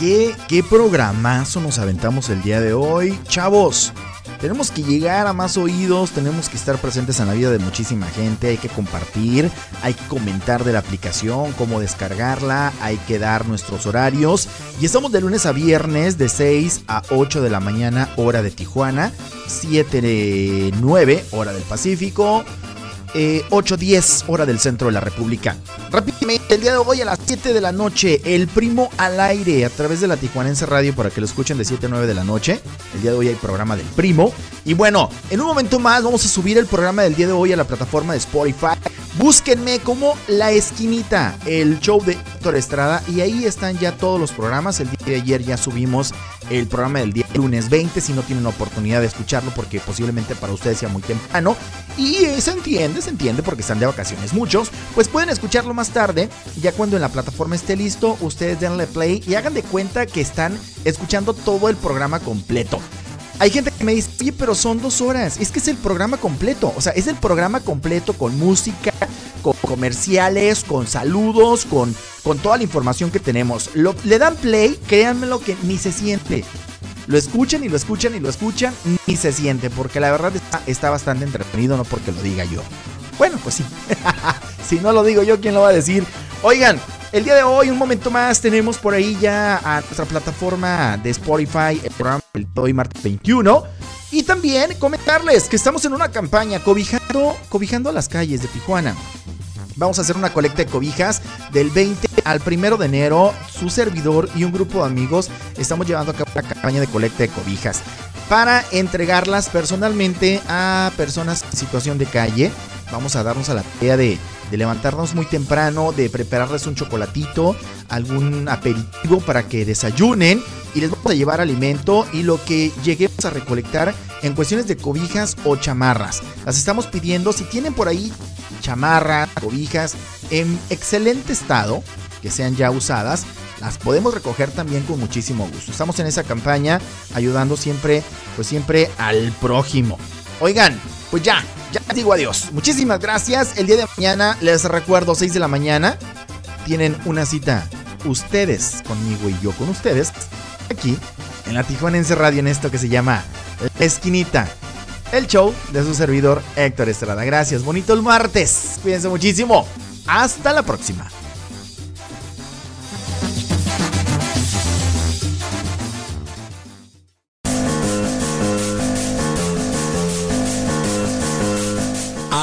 ¿Qué, qué programazo nos aventamos el día de hoy? Chavos, tenemos que llegar a más oídos, tenemos que estar presentes en la vida de muchísima gente, hay que compartir, hay que comentar de la aplicación, cómo descargarla, hay que dar nuestros horarios. Y estamos de lunes a viernes de 6 a 8 de la mañana hora de Tijuana, 7 de 9 hora del Pacífico. Eh, 8.10 hora del centro de la República. Rápidamente, el día de hoy a las 7 de la noche, el primo al aire a través de la Tijuanense Radio para que lo escuchen de 7 a 9 de la noche. El día de hoy hay programa del primo. Y bueno, en un momento más vamos a subir el programa del día de hoy a la plataforma de Spotify. Búsquenme como La Esquinita, el show de Héctor Estrada. Y ahí están ya todos los programas. El día de ayer ya subimos el programa del día lunes 20. Si no tienen oportunidad de escucharlo, porque posiblemente para ustedes sea muy temprano. Y eh, se entiende, se entiende porque están de vacaciones muchos. Pues pueden escucharlo más tarde. Ya cuando en la plataforma esté listo, ustedes denle play y hagan de cuenta que están escuchando todo el programa completo. Hay gente que me dice, oye, pero son dos horas. Es que es el programa completo. O sea, es el programa completo con música, con comerciales, con saludos, con, con toda la información que tenemos. Lo- le dan play, créanmelo que ni se siente. Lo escuchan y lo escuchan y lo escuchan, ni se siente. Porque la verdad está, está bastante entretenido, no porque lo diga yo. Bueno, pues sí. si no lo digo yo, ¿quién lo va a decir? Oigan, el día de hoy, un momento más, tenemos por ahí ya a nuestra plataforma de Spotify, el programa del hoy, martes 21. Y también comentarles que estamos en una campaña cobijando, cobijando las calles de Tijuana. Vamos a hacer una colecta de cobijas del 20 al 1 de enero. Su servidor y un grupo de amigos estamos llevando a cabo una campaña de colecta de cobijas para entregarlas personalmente a personas en situación de calle. Vamos a darnos a la tarea de, de levantarnos muy temprano, de prepararles un chocolatito, algún aperitivo para que desayunen y les vamos a llevar alimento y lo que lleguemos a recolectar en cuestiones de cobijas o chamarras. Las estamos pidiendo, si tienen por ahí chamarras, cobijas en excelente estado, que sean ya usadas, las podemos recoger también con muchísimo gusto. Estamos en esa campaña ayudando siempre, pues siempre al prójimo. Oigan, pues ya, ya digo adiós. Muchísimas gracias. El día de mañana les recuerdo 6 de la mañana tienen una cita ustedes conmigo y yo con ustedes aquí en la Tijuanense Radio en esto que se llama La Esquinita. El show de su servidor Héctor Estrada. Gracias, bonito el martes. Cuídense muchísimo. Hasta la próxima.